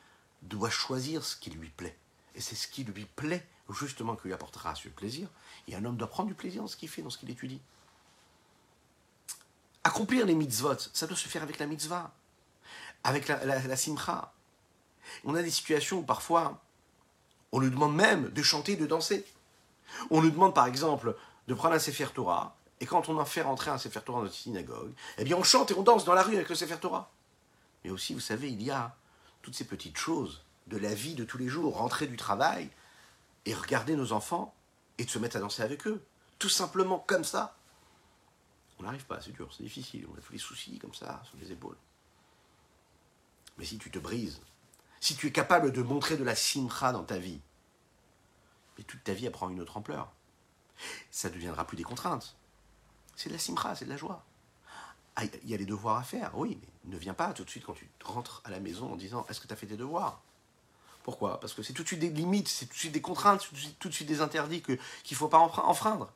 doit choisir ce qui lui plaît. Et c'est ce qui lui plaît justement qui lui apportera ce plaisir. Et un homme doit prendre du plaisir dans ce qu'il fait, dans ce qu'il étudie. Accomplir les mitzvot, ça doit se faire avec la mitzvah, avec la, simcha. On a des situations où parfois, on nous demande même de chanter, de danser. On nous demande par exemple de prendre un Sefer Torah, et quand on en fait rentrer un Sefer Torah dans notre synagogue, eh bien on chante et on danse dans la rue avec le Sefer Torah. Mais aussi, vous savez, il y a toutes ces petites choses de la vie de tous les jours, rentrer du travail, et regarder nos enfants et de se mettre à danser avec eux. Tout simplement comme ça. On n'arrive pas, c'est dur, c'est difficile. On a tous les soucis comme ça sur les épaules. Mais si tu te brises, si tu es capable de montrer de la simcha dans ta vie, mais toute ta vie elle prend une autre ampleur. Ça ne deviendra plus des contraintes. C'est de la simcha, c'est de la joie. Ah, il y a les devoirs à faire, oui, mais ne viens pas tout de suite quand tu rentres à la maison en disant Est-ce que tu as fait tes devoirs? Pourquoi? Parce que c'est tout de suite des limites, c'est tout de suite des contraintes, c'est tout de suite des interdits qu'il ne faut pas enfreindre.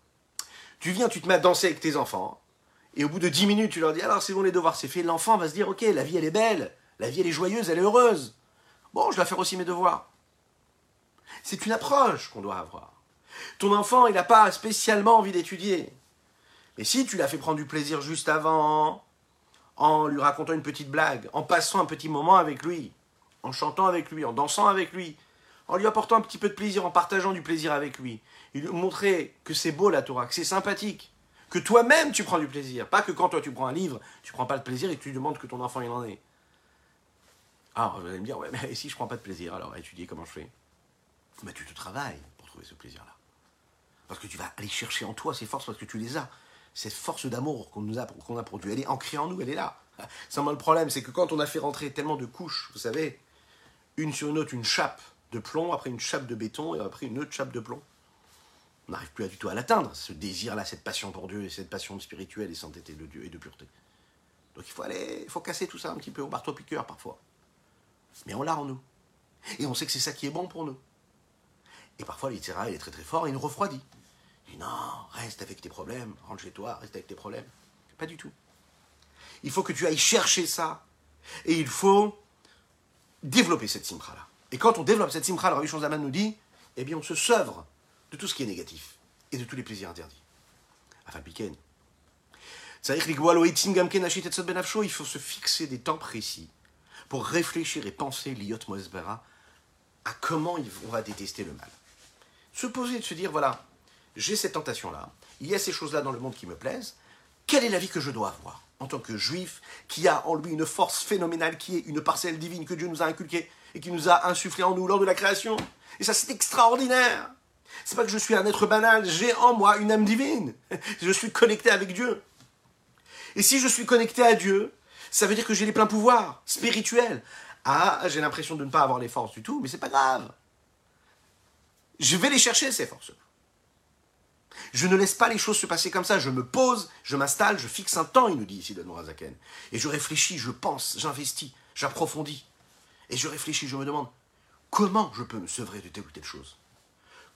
Tu viens, tu te mets à danser avec tes enfants, et au bout de 10 minutes, tu leur dis alors c'est bon, les devoirs, c'est fait. L'enfant va se dire ok, la vie elle est belle, la vie elle est joyeuse, elle est heureuse. Bon, je dois faire aussi mes devoirs. C'est une approche qu'on doit avoir. Ton enfant, il n'a pas spécialement envie d'étudier. Mais si tu l'as fait prendre du plaisir juste avant, en lui racontant une petite blague, en passant un petit moment avec lui, en chantant avec lui, en dansant avec lui, en lui apportant un petit peu de plaisir, en partageant du plaisir avec lui, et lui montrer que c'est beau la Torah, que c'est sympathique, que toi-même tu prends du plaisir, pas que quand toi tu prends un livre, tu prends pas de plaisir et que tu demandes que ton enfant il en ait. Alors vous allez me dire, ouais, mais <laughs> si je prends pas de plaisir, alors étudier comment je fais? Mais tu te travailles pour trouver ce plaisir-là. Parce que tu vas aller chercher en toi ces forces parce que tu les as. Cette force d'amour qu'on a, qu'on a produit, elle est ancrée en nous, elle est là. <laughs> Seulement le problème, c'est que quand on a fait rentrer tellement de couches, vous savez, une sur une autre, une chape de plomb, après une chape de béton, et après une autre chape de plomb, on n'arrive plus à du tout à l'atteindre, ce désir-là, cette passion pour Dieu, et cette passion spirituelle et sainteté de Dieu et de pureté. Donc il faut aller, il faut casser tout ça un petit peu au marteau-piqueur parfois. Mais on l'a en nous. Et on sait que c'est ça qui est bon pour nous. Et parfois, l'Itzera, il est très très fort et il nous refroidit. Il dit non, reste avec tes problèmes, rentre chez toi, reste avec tes problèmes. Pas du tout. Il faut que tu ailles chercher ça. Et il faut développer cette simcha-là. Et quand on développe cette simcha, le Rabbi Zaman nous dit, eh bien, on se sevre de tout ce qui est négatif et de tous les plaisirs interdits. Il faut se fixer des temps précis pour réfléchir et penser l'Iot Moesbera à comment on va détester le mal. Se poser et de se dire voilà, j'ai cette tentation-là, il y a ces choses-là dans le monde qui me plaisent, quelle est la vie que je dois avoir en tant que juif qui a en lui une force phénoménale qui est une parcelle divine que Dieu nous a inculquée et qui nous a insufflé en nous lors de la création? Et ça, c'est extraordinaire C'est pas que je suis un être banal, j'ai en moi une âme divine. Je suis connecté avec Dieu. Et si je suis connecté à Dieu, ça veut dire que j'ai les pleins pouvoirs spirituels. Ah, j'ai l'impression de ne pas avoir les forces du tout, mais c'est pas grave. Je vais les chercher, ces forces. Je ne laisse pas les choses se passer comme ça. Je me pose, je m'installe, je fixe un temps, il nous dit ici Zaken. Et je réfléchis, je pense, j'investis, j'approfondis. Et je réfléchis, je me demande comment je peux me sevrer de telle ou telle chose?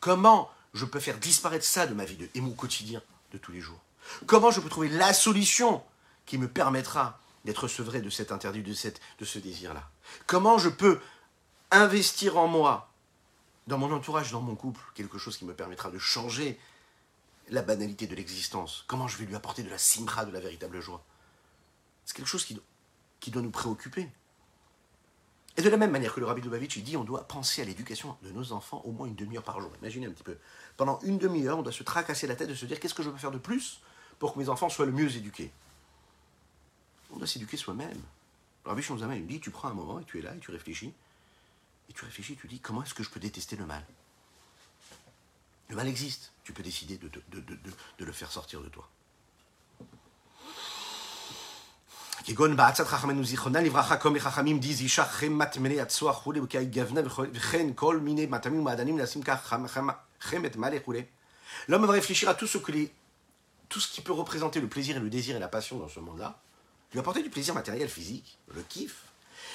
Comment je peux faire disparaître ça de ma vie de, et mon quotidien de tous les jours? Comment je peux trouver la solution qui me permettra d'être sevré de cet interdit, de, cette, de ce désir-là? Comment je peux investir en moi, dans mon entourage, dans mon couple, quelque chose qui me permettra de changer la banalité de l'existence? Comment je vais lui apporter de la simra, de la véritable joie? C'est quelque chose qui, qui doit nous préoccuper. Et de la même manière que le Rabbi Lubavitch, dit, on doit penser à l'éducation de nos enfants au moins une demi-heure par jour. Imaginez un petit peu. Pendant une demi-heure, on doit se tracasser la tête de se dire, qu'est-ce que je peux faire de plus pour que mes enfants soient le mieux éduqués? On doit s'éduquer soi-même. Le Rabbi Shonzama, il dit, tu prends un moment et tu es là et tu réfléchis. Et tu réfléchis, tu dis, comment est-ce que je peux détester le mal? Le mal existe. Tu peux décider de, de, de, de le faire sortir de toi. L'homme va réfléchir à tout ce, tout ce qui peut représenter le plaisir et le désir et la passion dans ce monde-là, lui apporter du plaisir matériel, physique, le kiff,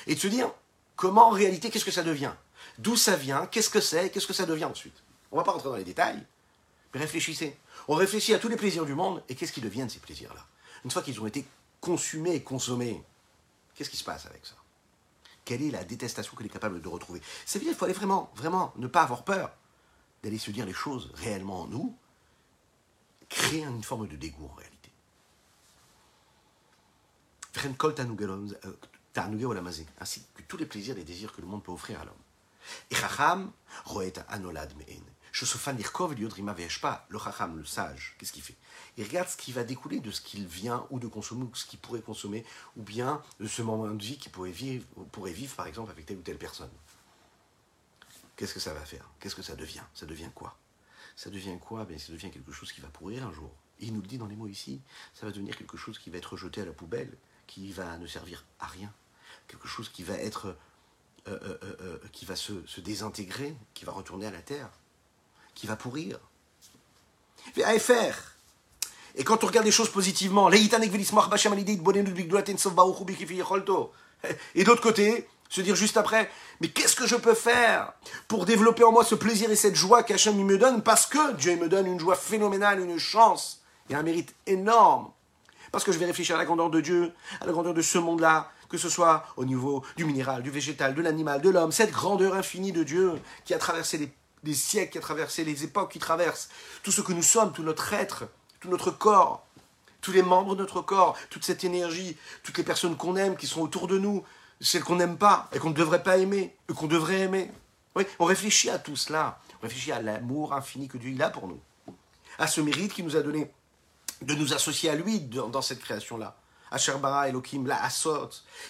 et de se dire comment en réalité, qu'est-ce que ça devient? D'où ça vient? Qu'est-ce que c'est? Qu'est-ce que ça devient ensuite? On ne va pas rentrer dans les détails, mais réfléchissez. On réfléchit à tous les plaisirs du monde et qu'est-ce qui devient de ces plaisirs-là? Une fois qu'ils ont été consommer et consommer, qu'est-ce qui se passe avec ça? Quelle est la détestation qu'il est capable de retrouver? C'est bien, il faut aller vraiment, vraiment ne pas avoir peur d'aller se dire les choses réellement en nous, créer une forme de dégoût en réalité. Ainsi que tous les plaisirs et désirs que le monde peut offrir à l'homme. Et Chacham, Anolad le Chacham, le sage, qu'est-ce qu'il fait? Il regarde ce qui va découler de ce qu'il vient ou de consommer, ou ce qu'il pourrait consommer, ou bien de ce moment de vie qu'il pourrait vivre, pourrait vivre, par exemple, avec telle ou telle personne. Qu'est-ce que ça va faire? Qu'est-ce que ça devient? Ça devient quoi? Ça devient quoi? Ben, Ça devient quelque chose qui va pourrir un jour. il nous le dit dans les mots ici, ça va devenir quelque chose qui va être jeté à la poubelle, qui va ne servir à rien. Quelque chose qui va être... Euh, euh, euh, qui va se désintégrer, qui va retourner à la terre qui va pourrir. Et quand on regarde les choses positivement, et d'autre côté, se dire juste après, mais qu'est-ce que je peux faire pour développer en moi ce plaisir et cette joie qu'Hachem me donne parce que Dieu me donne une joie phénoménale, une chance et un mérite énorme. Parce que je vais réfléchir à la grandeur de Dieu, à la grandeur de ce monde-là, que ce soit au niveau du minéral, du végétal, de l'animal, de l'homme, cette grandeur infinie de Dieu qui a traversé les des siècles qui a traversé, les époques qui traversent, tout ce que nous sommes, tout notre être, tout notre corps, tous les membres de notre corps, toute cette énergie, toutes les personnes qu'on aime, qui sont autour de nous, celles qu'on n'aime pas et qu'on ne devrait pas aimer, et qu'on devrait aimer. Oui, on réfléchit à tout cela, on réfléchit à l'amour infini que Dieu a pour nous, à ce mérite qu'il nous a donné de nous associer à lui dans, cette création-là. Asher Bara Elohim, la.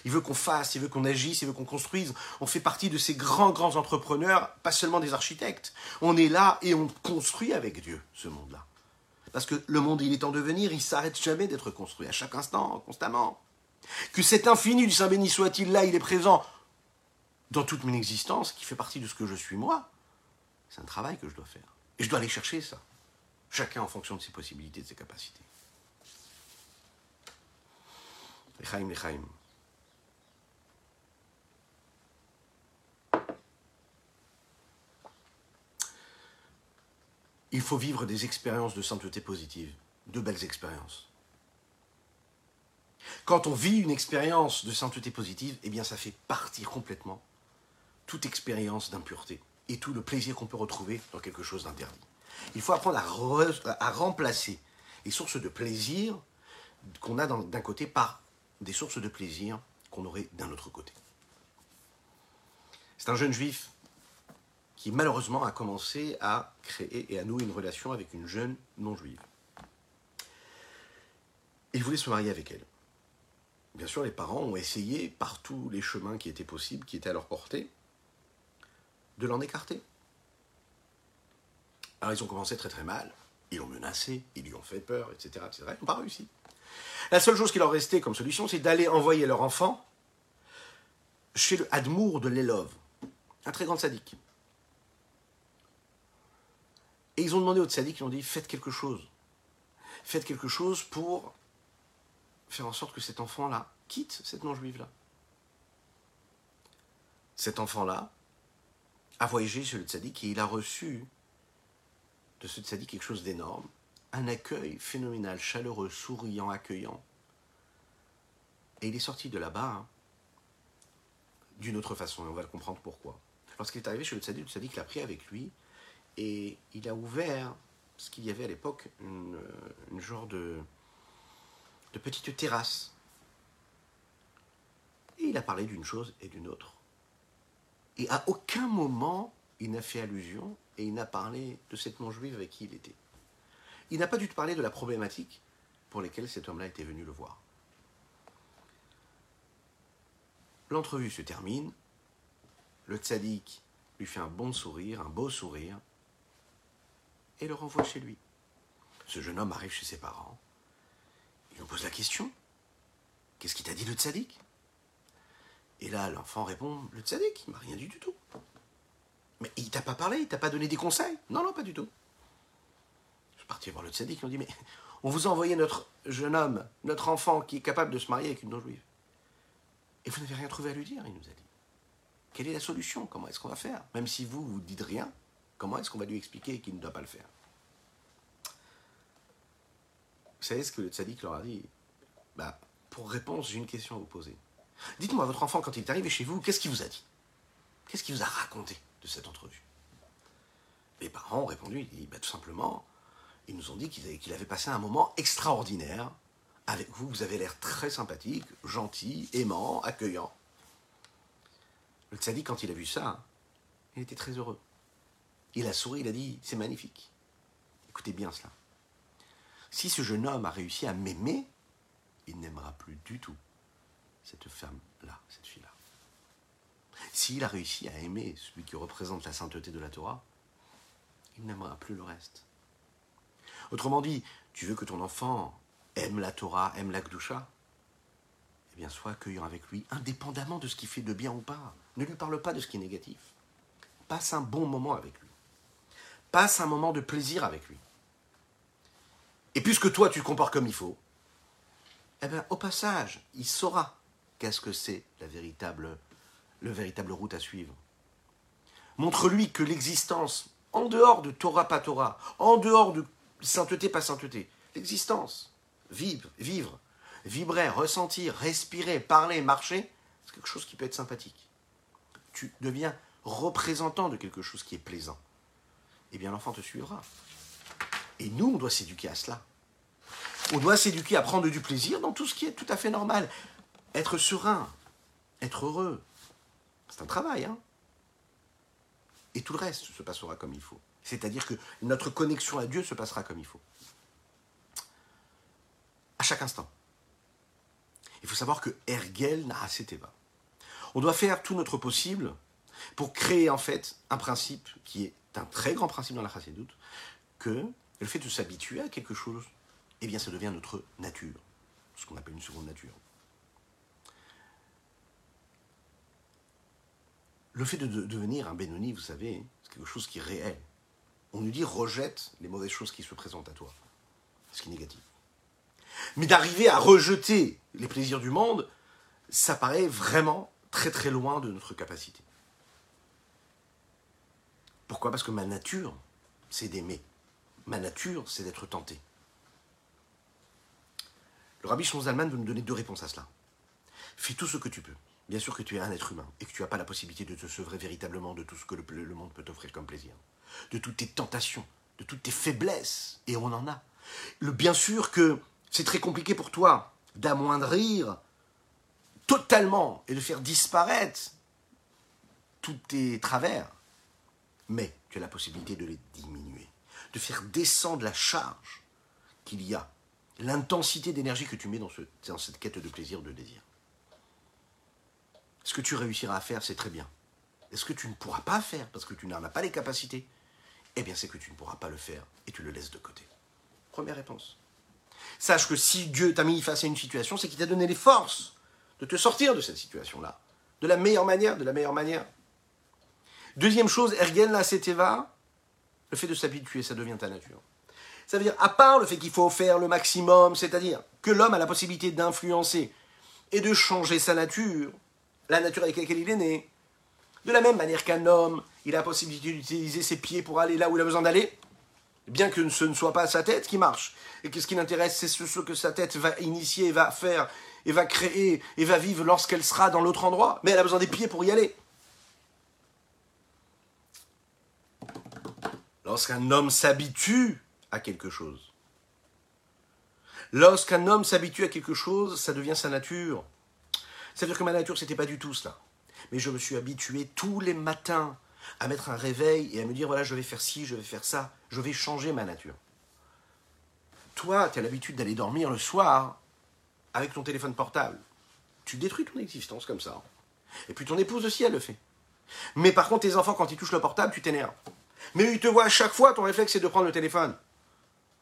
Il veut qu'on fasse, il veut qu'on agisse, il veut qu'on construise. On fait partie de ces grands, grands entrepreneurs, pas seulement des architectes. On est là et on construit avec Dieu ce monde-là. Parce que le monde, il est en devenir, il s'arrête jamais d'être construit, à chaque instant, constamment. Que cet infini du Saint béni soit-il là, il est présent dans toute mon existence, qui fait partie de ce que je suis moi. C'est un travail que je dois faire. Et je dois aller chercher ça. Chacun en fonction de ses possibilités, de ses capacités. Lechaim, lechaim. Il faut vivre des expériences de sainteté positive, de belles expériences. Quand on vit une expérience de sainteté positive, eh bien ça fait partir complètement toute expérience d'impureté et tout le plaisir qu'on peut retrouver dans quelque chose d'interdit. Il faut apprendre à, remplacer les sources de plaisir qu'on a d'un côté par des sources de plaisir qu'on aurait d'un autre côté. C'est un jeune juif qui malheureusement a commencé à créer et à nouer une relation avec une jeune non-juive. Il voulait se marier avec elle. Bien sûr, les parents ont essayé par tous les chemins qui étaient possibles, qui étaient à leur portée, de l'en écarter. Alors ils ont commencé très très mal, ils l'ont menacé, ils lui ont fait peur, etc. etc. Ils n'ont pas réussi. La seule chose qui leur restait comme solution, c'est d'aller envoyer leur enfant chez le Admour de l'Elov, un très grand sadique. Et ils ont demandé au sadique, ils ont dit faites quelque chose. Faites quelque chose pour faire en sorte que cet enfant-là quitte cette non-juive-là. Cet enfant-là a voyagé chez le tzaddik et il a reçu de ce dit quelque chose d'énorme, un accueil phénoménal, chaleureux, souriant, accueillant. Et il est sorti de là-bas hein, d'une autre façon, et on va le comprendre pourquoi. Lorsqu'il est arrivé chez le tzaddik, le tzaddik l'a pris avec lui, et il a ouvert ce qu'il y avait à l'époque, une, genre de, de petite terrasse. Et il a parlé d'une chose et d'une autre. Et à aucun moment, il n'a fait allusion et il n'a parlé de cette non-juive avec qui il était. Il n'a pas dû te parler de la problématique pour laquelle cet homme-là était venu le voir. L'entrevue se termine, le tzaddik lui fait un bon sourire, un beau sourire, et le renvoie chez lui. Ce jeune homme arrive chez ses parents, il lui pose la question, qu'est-ce qu'il t'a dit le tzaddik? Et là, l'enfant répond, le tzaddik, il m'a rien dit du tout. Mais il t'a pas parlé, il t'a pas donné des conseils? Non, non, pas du tout. Suis parti voir le tzaddik, ils ont dit, mais on vous a envoyé notre jeune homme, notre enfant qui est capable de se marier avec une non-juive. Et vous n'avez rien trouvé à lui dire, il nous a dit. Quelle est la solution? Comment est-ce qu'on va faire? Même si vous, vous dites rien, comment est-ce qu'on va lui expliquer qu'il ne doit pas le faire? Vous savez ce que le tzaddik leur a dit? Bah, Pour réponse, j'ai une question à vous poser. Dites-moi, votre enfant, quand il est arrivé chez vous, qu'est-ce qu'il vous a dit? Qu'est-ce qu'il vous a raconté de cette entrevue? Les parents ont répondu, bah, tout simplement, ils nous ont dit qu'il avait, passé un moment extraordinaire avec vous. Vous avez l'air très sympathique, gentil, aimant, accueillant. Le tzaddik, quand il a vu ça, il était très heureux. Il a souri, il a dit, c'est magnifique. Écoutez bien cela. Si ce jeune homme a réussi à m'aimer, il n'aimera plus du tout cette femme-là, cette fille-là. S'il a réussi à aimer celui qui représente la sainteté de la Torah, il n'aimera plus le reste. Autrement dit, tu veux que ton enfant aime la Torah, aime la Gdusha Eh bien, sois accueillant avec lui, indépendamment de ce qui fait de bien ou pas. Ne lui parle pas de ce qui est négatif. Passe un bon moment avec lui. Passe un moment de plaisir avec lui. Et puisque toi, tu le comportes comme il faut, eh bien, au passage, il saura qu'est-ce que c'est la véritable le véritable route à suivre. Montre-lui que l'existence, en dehors de Torah pas Torah, en dehors de sainteté pas sainteté, l'existence, vivre, vivre, vibrer, ressentir, respirer, parler, marcher, c'est quelque chose qui peut être sympathique. Tu deviens représentant de quelque chose qui est plaisant. eh bien l'enfant te suivra. Et nous, on doit s'éduquer à cela. On doit s'éduquer à prendre du plaisir dans tout ce qui est tout à fait normal. Être serein, être heureux. C'est un travail, hein Et tout le reste se passera comme il faut. C'est-à-dire que notre connexion à Dieu se passera comme il faut. À chaque instant. Il faut savoir que Ergel Naraseteva. On doit faire tout notre possible pour créer en fait un principe qui est un très grand principe dans la Chassidoute, que le fait de s'habituer à quelque chose, eh bien ça devient notre nature, ce qu'on appelle une seconde nature. Le fait de, devenir un Benoni, vous savez, c'est quelque chose qui est réel. On nous dit rejette les mauvaises choses qui se présentent à toi, ce qui est négatif. Mais d'arriver à rejeter les plaisirs du monde, ça paraît vraiment très très loin de notre capacité. Pourquoi? Parce que ma nature, c'est d'aimer. Ma nature, c'est d'être tenté. Le rabbi Zalman veut nous donner deux réponses à cela. Fais tout ce que tu peux. Bien sûr que tu es un être humain et que tu n'as pas la possibilité de te sevrer véritablement de tout ce que le, monde peut t'offrir comme plaisir. De toutes tes tentations, de toutes tes faiblesses. Et on en a. Le, bien sûr que c'est très compliqué pour toi d'amoindrir totalement et de faire disparaître tous tes travers. Mais tu as la possibilité de les diminuer, de faire descendre la charge qu'il y a, l'intensité d'énergie que tu mets dans, dans cette quête de plaisir, de désir. Ce que tu réussiras à faire, c'est très bien. Est-ce que tu ne pourras pas faire parce que tu n'en as pas les capacités Eh bien, c'est que tu ne pourras pas le faire et tu le laisses de côté. Première réponse. Sache que si Dieu t'a mis face à une situation, c'est qu'il t'a donné les forces de te sortir de cette situation-là. De la meilleure manière, de la meilleure manière. Deuxième chose, ergen la seteva, le fait de s'habituer, ça devient ta nature. Ça veut dire, à part le fait qu'il faut faire le maximum, c'est-à-dire que l'homme a la possibilité d'influencer et de changer sa nature, la nature avec laquelle il est né, de la même manière qu'un homme, il a la possibilité d'utiliser ses pieds pour aller là où il a besoin d'aller, bien que ce ne soit pas sa tête qui marche. Et que ce qui l'intéresse, c'est ce que sa tête va initier, va faire, et va créer, et va vivre lorsqu'elle sera dans l'autre endroit. Mais elle a besoin des pieds pour y aller. Lorsqu'un homme s'habitue à quelque chose, lorsqu'un homme s'habitue à quelque chose, ça devient sa nature. Ça veut dire que ma nature, c'était pas du tout cela. Mais je me suis habitué tous les matins à mettre un réveil et à me dire voilà, je vais faire ci, je vais faire ça, je vais changer ma nature. Toi, tu as l'habitude d'aller dormir le soir avec ton téléphone portable. Tu détruis ton existence comme ça. Et puis ton épouse aussi, elle le fait. Mais par contre, tes enfants, quand ils touchent le portable, tu t'énerves. Mais ils te voient à chaque fois, ton réflexe, c'est de prendre le téléphone.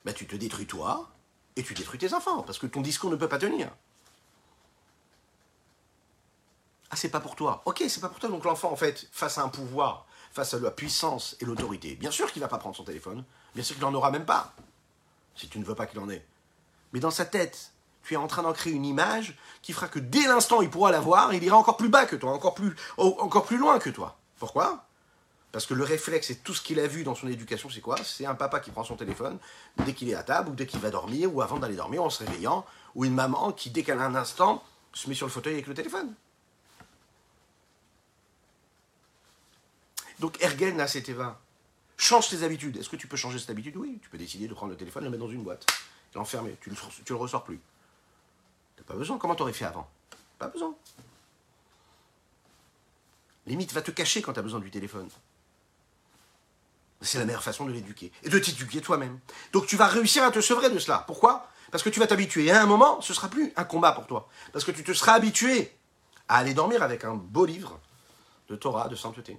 Bah, tu te détruis toi et tu détruis tes enfants parce que ton discours ne peut pas tenir. Ah, c'est pas pour toi. Ok, c'est pas pour toi. Donc l'enfant, en fait, face à un pouvoir, face à la puissance et l'autorité, bien sûr qu'il va pas prendre son téléphone. Bien sûr qu'il n'en aura même pas. Si tu ne veux pas qu'il en ait. Mais dans sa tête, tu es en train d'en créer une image qui fera que dès l'instant il pourra la voir, il ira encore plus bas que toi, encore plus, encore plus loin que toi. Pourquoi? Parce que le réflexe et tout ce qu'il a vu dans son éducation, c'est quoi? C'est un papa qui prend son téléphone dès qu'il est à table, ou dès qu'il va dormir, ou avant d'aller dormir en se réveillant, ou une maman qui, dès qu'elle a un instant, se met sur le fauteuil avec le téléphone. Donc Ergen a cet Change tes habitudes. Est-ce que tu peux changer cette habitude? Oui, tu peux décider de prendre le téléphone, le mettre dans une boîte, l'enfermer. Tu ne le ressors plus. Tu n'as pas besoin. Comment t'aurais fait avant? Pas besoin. Limite, va te cacher quand tu besoin du téléphone. C'est la meilleure façon de l'éduquer. Et de t'éduquer toi-même. Donc tu vas réussir à te sevrer de cela. Pourquoi? Parce que tu vas t'habituer. À un moment, ce sera plus un combat pour toi. Parce que tu te seras habitué à aller dormir avec un beau livre de Torah, de sainteté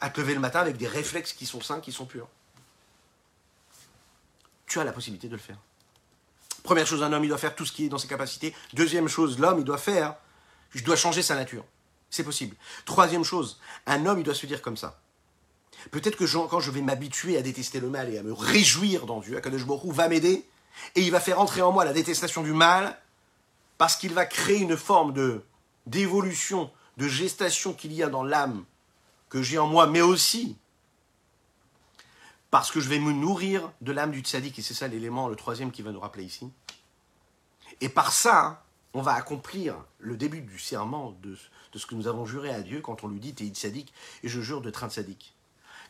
à te lever le matin avec des réflexes qui sont sains, qui sont purs. Tu as la possibilité de le faire. Première chose, un homme, il doit faire tout ce qui est dans ses capacités. Deuxième chose, l'homme, il doit faire, je dois changer sa nature. C'est possible. Troisième chose, un homme, il doit se dire comme ça. Peut-être que quand je vais m'habituer à détester le mal et à me réjouir dans Dieu, Akadosh Baruch va m'aider et il va faire entrer en moi la détestation du mal parce qu'il va créer une forme de d'évolution, de gestation qu'il y a dans l'âme que j'ai en moi, mais aussi parce que je vais me nourrir de l'âme du tzaddik, et c'est ça l'élément, le troisième qui va nous rappeler ici. Et par ça, on va accomplir le début du serment de, ce que nous avons juré à Dieu quand on lui dit T'es tzaddik, et je jure de train tzaddik.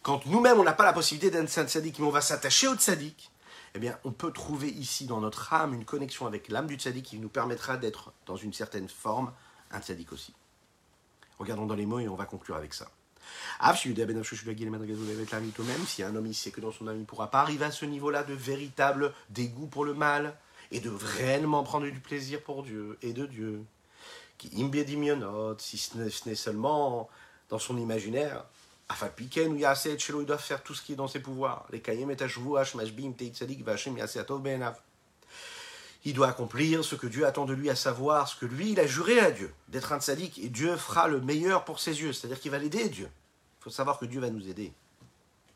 quand nous-mêmes on n'a pas la possibilité d'être un tzaddik, mais on va s'attacher au tzaddik, eh bien, on peut trouver ici dans notre âme une connexion avec l'âme du tzaddik qui nous permettra d'être dans une certaine forme un tzaddik aussi. Regardons dans les mots et on va conclure avec ça. Même si un homme sait que dans son âme il ne pourra pas arriver à ce niveau-là de véritable dégoût pour le mal et de réellement prendre du plaisir pour Dieu et de Dieu, qui si ce n'est seulement dans son imaginaire, Afalpiken ou Yasset Shelo, il doit faire tout ce qui est dans ses pouvoirs. Les Teitzadik. Il doit accomplir ce que Dieu attend de lui, à savoir ce que lui, il a juré à Dieu, d'être un tzaddik, et Dieu fera le meilleur pour ses yeux, c'est-à-dire qu'il va l'aider, Dieu. Il faut savoir que Dieu va nous aider.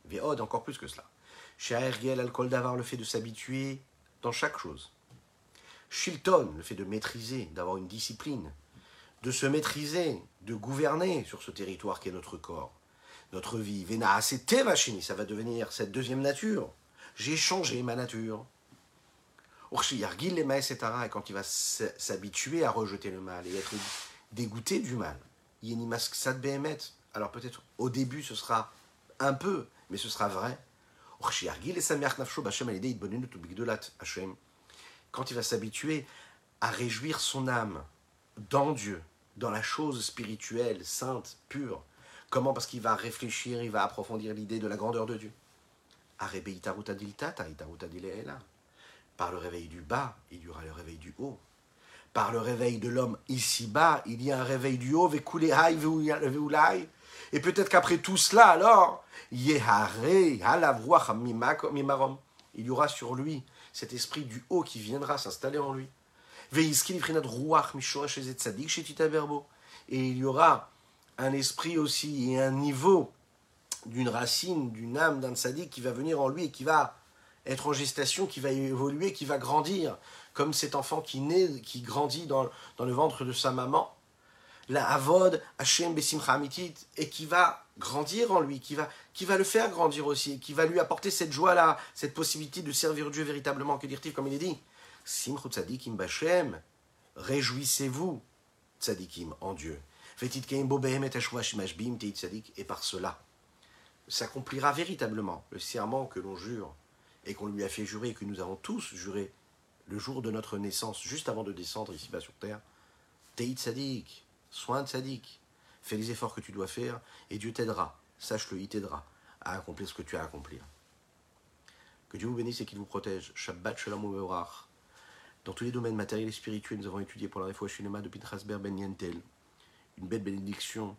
Véod, encore plus que cela. Chez Aergiel, Alcool d'avoir le fait de s'habituer dans chaque chose. Shilton, le fait de maîtriser, d'avoir une discipline, de se maîtriser, de gouverner sur ce territoire qui est notre corps notre vie. Vena, c'était machini, ça va devenir cette deuxième nature. J'ai changé ma nature. Et quand il va s'habituer à rejeter le mal et être dégoûté du mal, alors peut-être au début ce sera un peu, mais ce sera vrai. Quand il va s'habituer à réjouir son âme dans Dieu, dans la chose spirituelle, sainte, pure, Comment? Parce qu'il va réfléchir, il va approfondir l'idée de la grandeur de Dieu. Par le réveil du bas, il y aura le réveil du haut. Par le réveil de l'homme ici-bas, il y a un réveil du haut, et peut-être qu'après tout cela, alors, il y aura sur lui cet esprit du haut qui viendra s'installer en lui. Et il y aura un esprit aussi et un niveau d'une racine, d'une âme, d'un sadique qui va venir en lui et qui va être en gestation, qui va évoluer, qui va grandir, comme cet enfant qui naît, qui grandit dans, dans le ventre de sa maman, la Avod, Hashem Besimcha Amitit, et qui va grandir en lui, qui va, qui va le faire grandir aussi, qui va lui apporter cette joie-là, cette possibilité de servir Dieu véritablement, que dire-t-il, comme il est dit Simchut Tzadikim réjouissez-vous, Tzadikim, en Dieu. Et par cela, s'accomplira véritablement le serment que l'on jure et qu'on lui a fait jurer et que nous avons tous juré le jour de notre naissance, juste avant de descendre ici-bas sur terre. Teit Sadik, soin de Sadik, fais les efforts que tu dois faire et Dieu t'aidera, sache-le, il t'aidera à accomplir ce que tu as à accomplir. Que Dieu vous bénisse et qu'il vous protège. Shabbat Shalom Dans tous les domaines matériels et spirituels, nous avons étudié pour la réfoua Shinema de Pintrasber Ben Yentel une belle bénédiction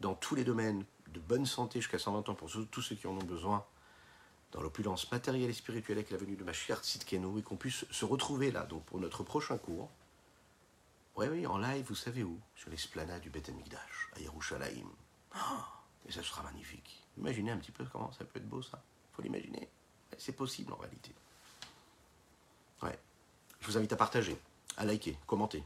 dans tous les domaines, de bonne santé jusqu'à 120 ans pour tous ceux qui en ont besoin, dans l'opulence matérielle et spirituelle avec la venue de ma chère Tsitkeno, et qu'on puisse se retrouver là, donc pour notre prochain cours. Oui, oui, en live, vous savez où? Sur l'esplanade du Beth Amikdash, à Yerushalayim. Oh, et ça sera magnifique. Imaginez un petit peu comment ça peut être beau, ça. faut l'imaginer. C'est possible en réalité. Ouais. Je vous invite à partager, à liker, commenter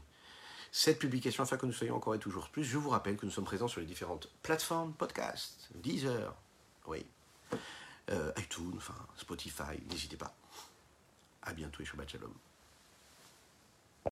cette publication afin que nous soyons encore et toujours plus. Je vous rappelle que nous sommes présents sur les différentes plateformes podcast, Deezer, oui, iTunes, enfin Spotify. N'hésitez pas. À bientôt et Shabbat Shalom.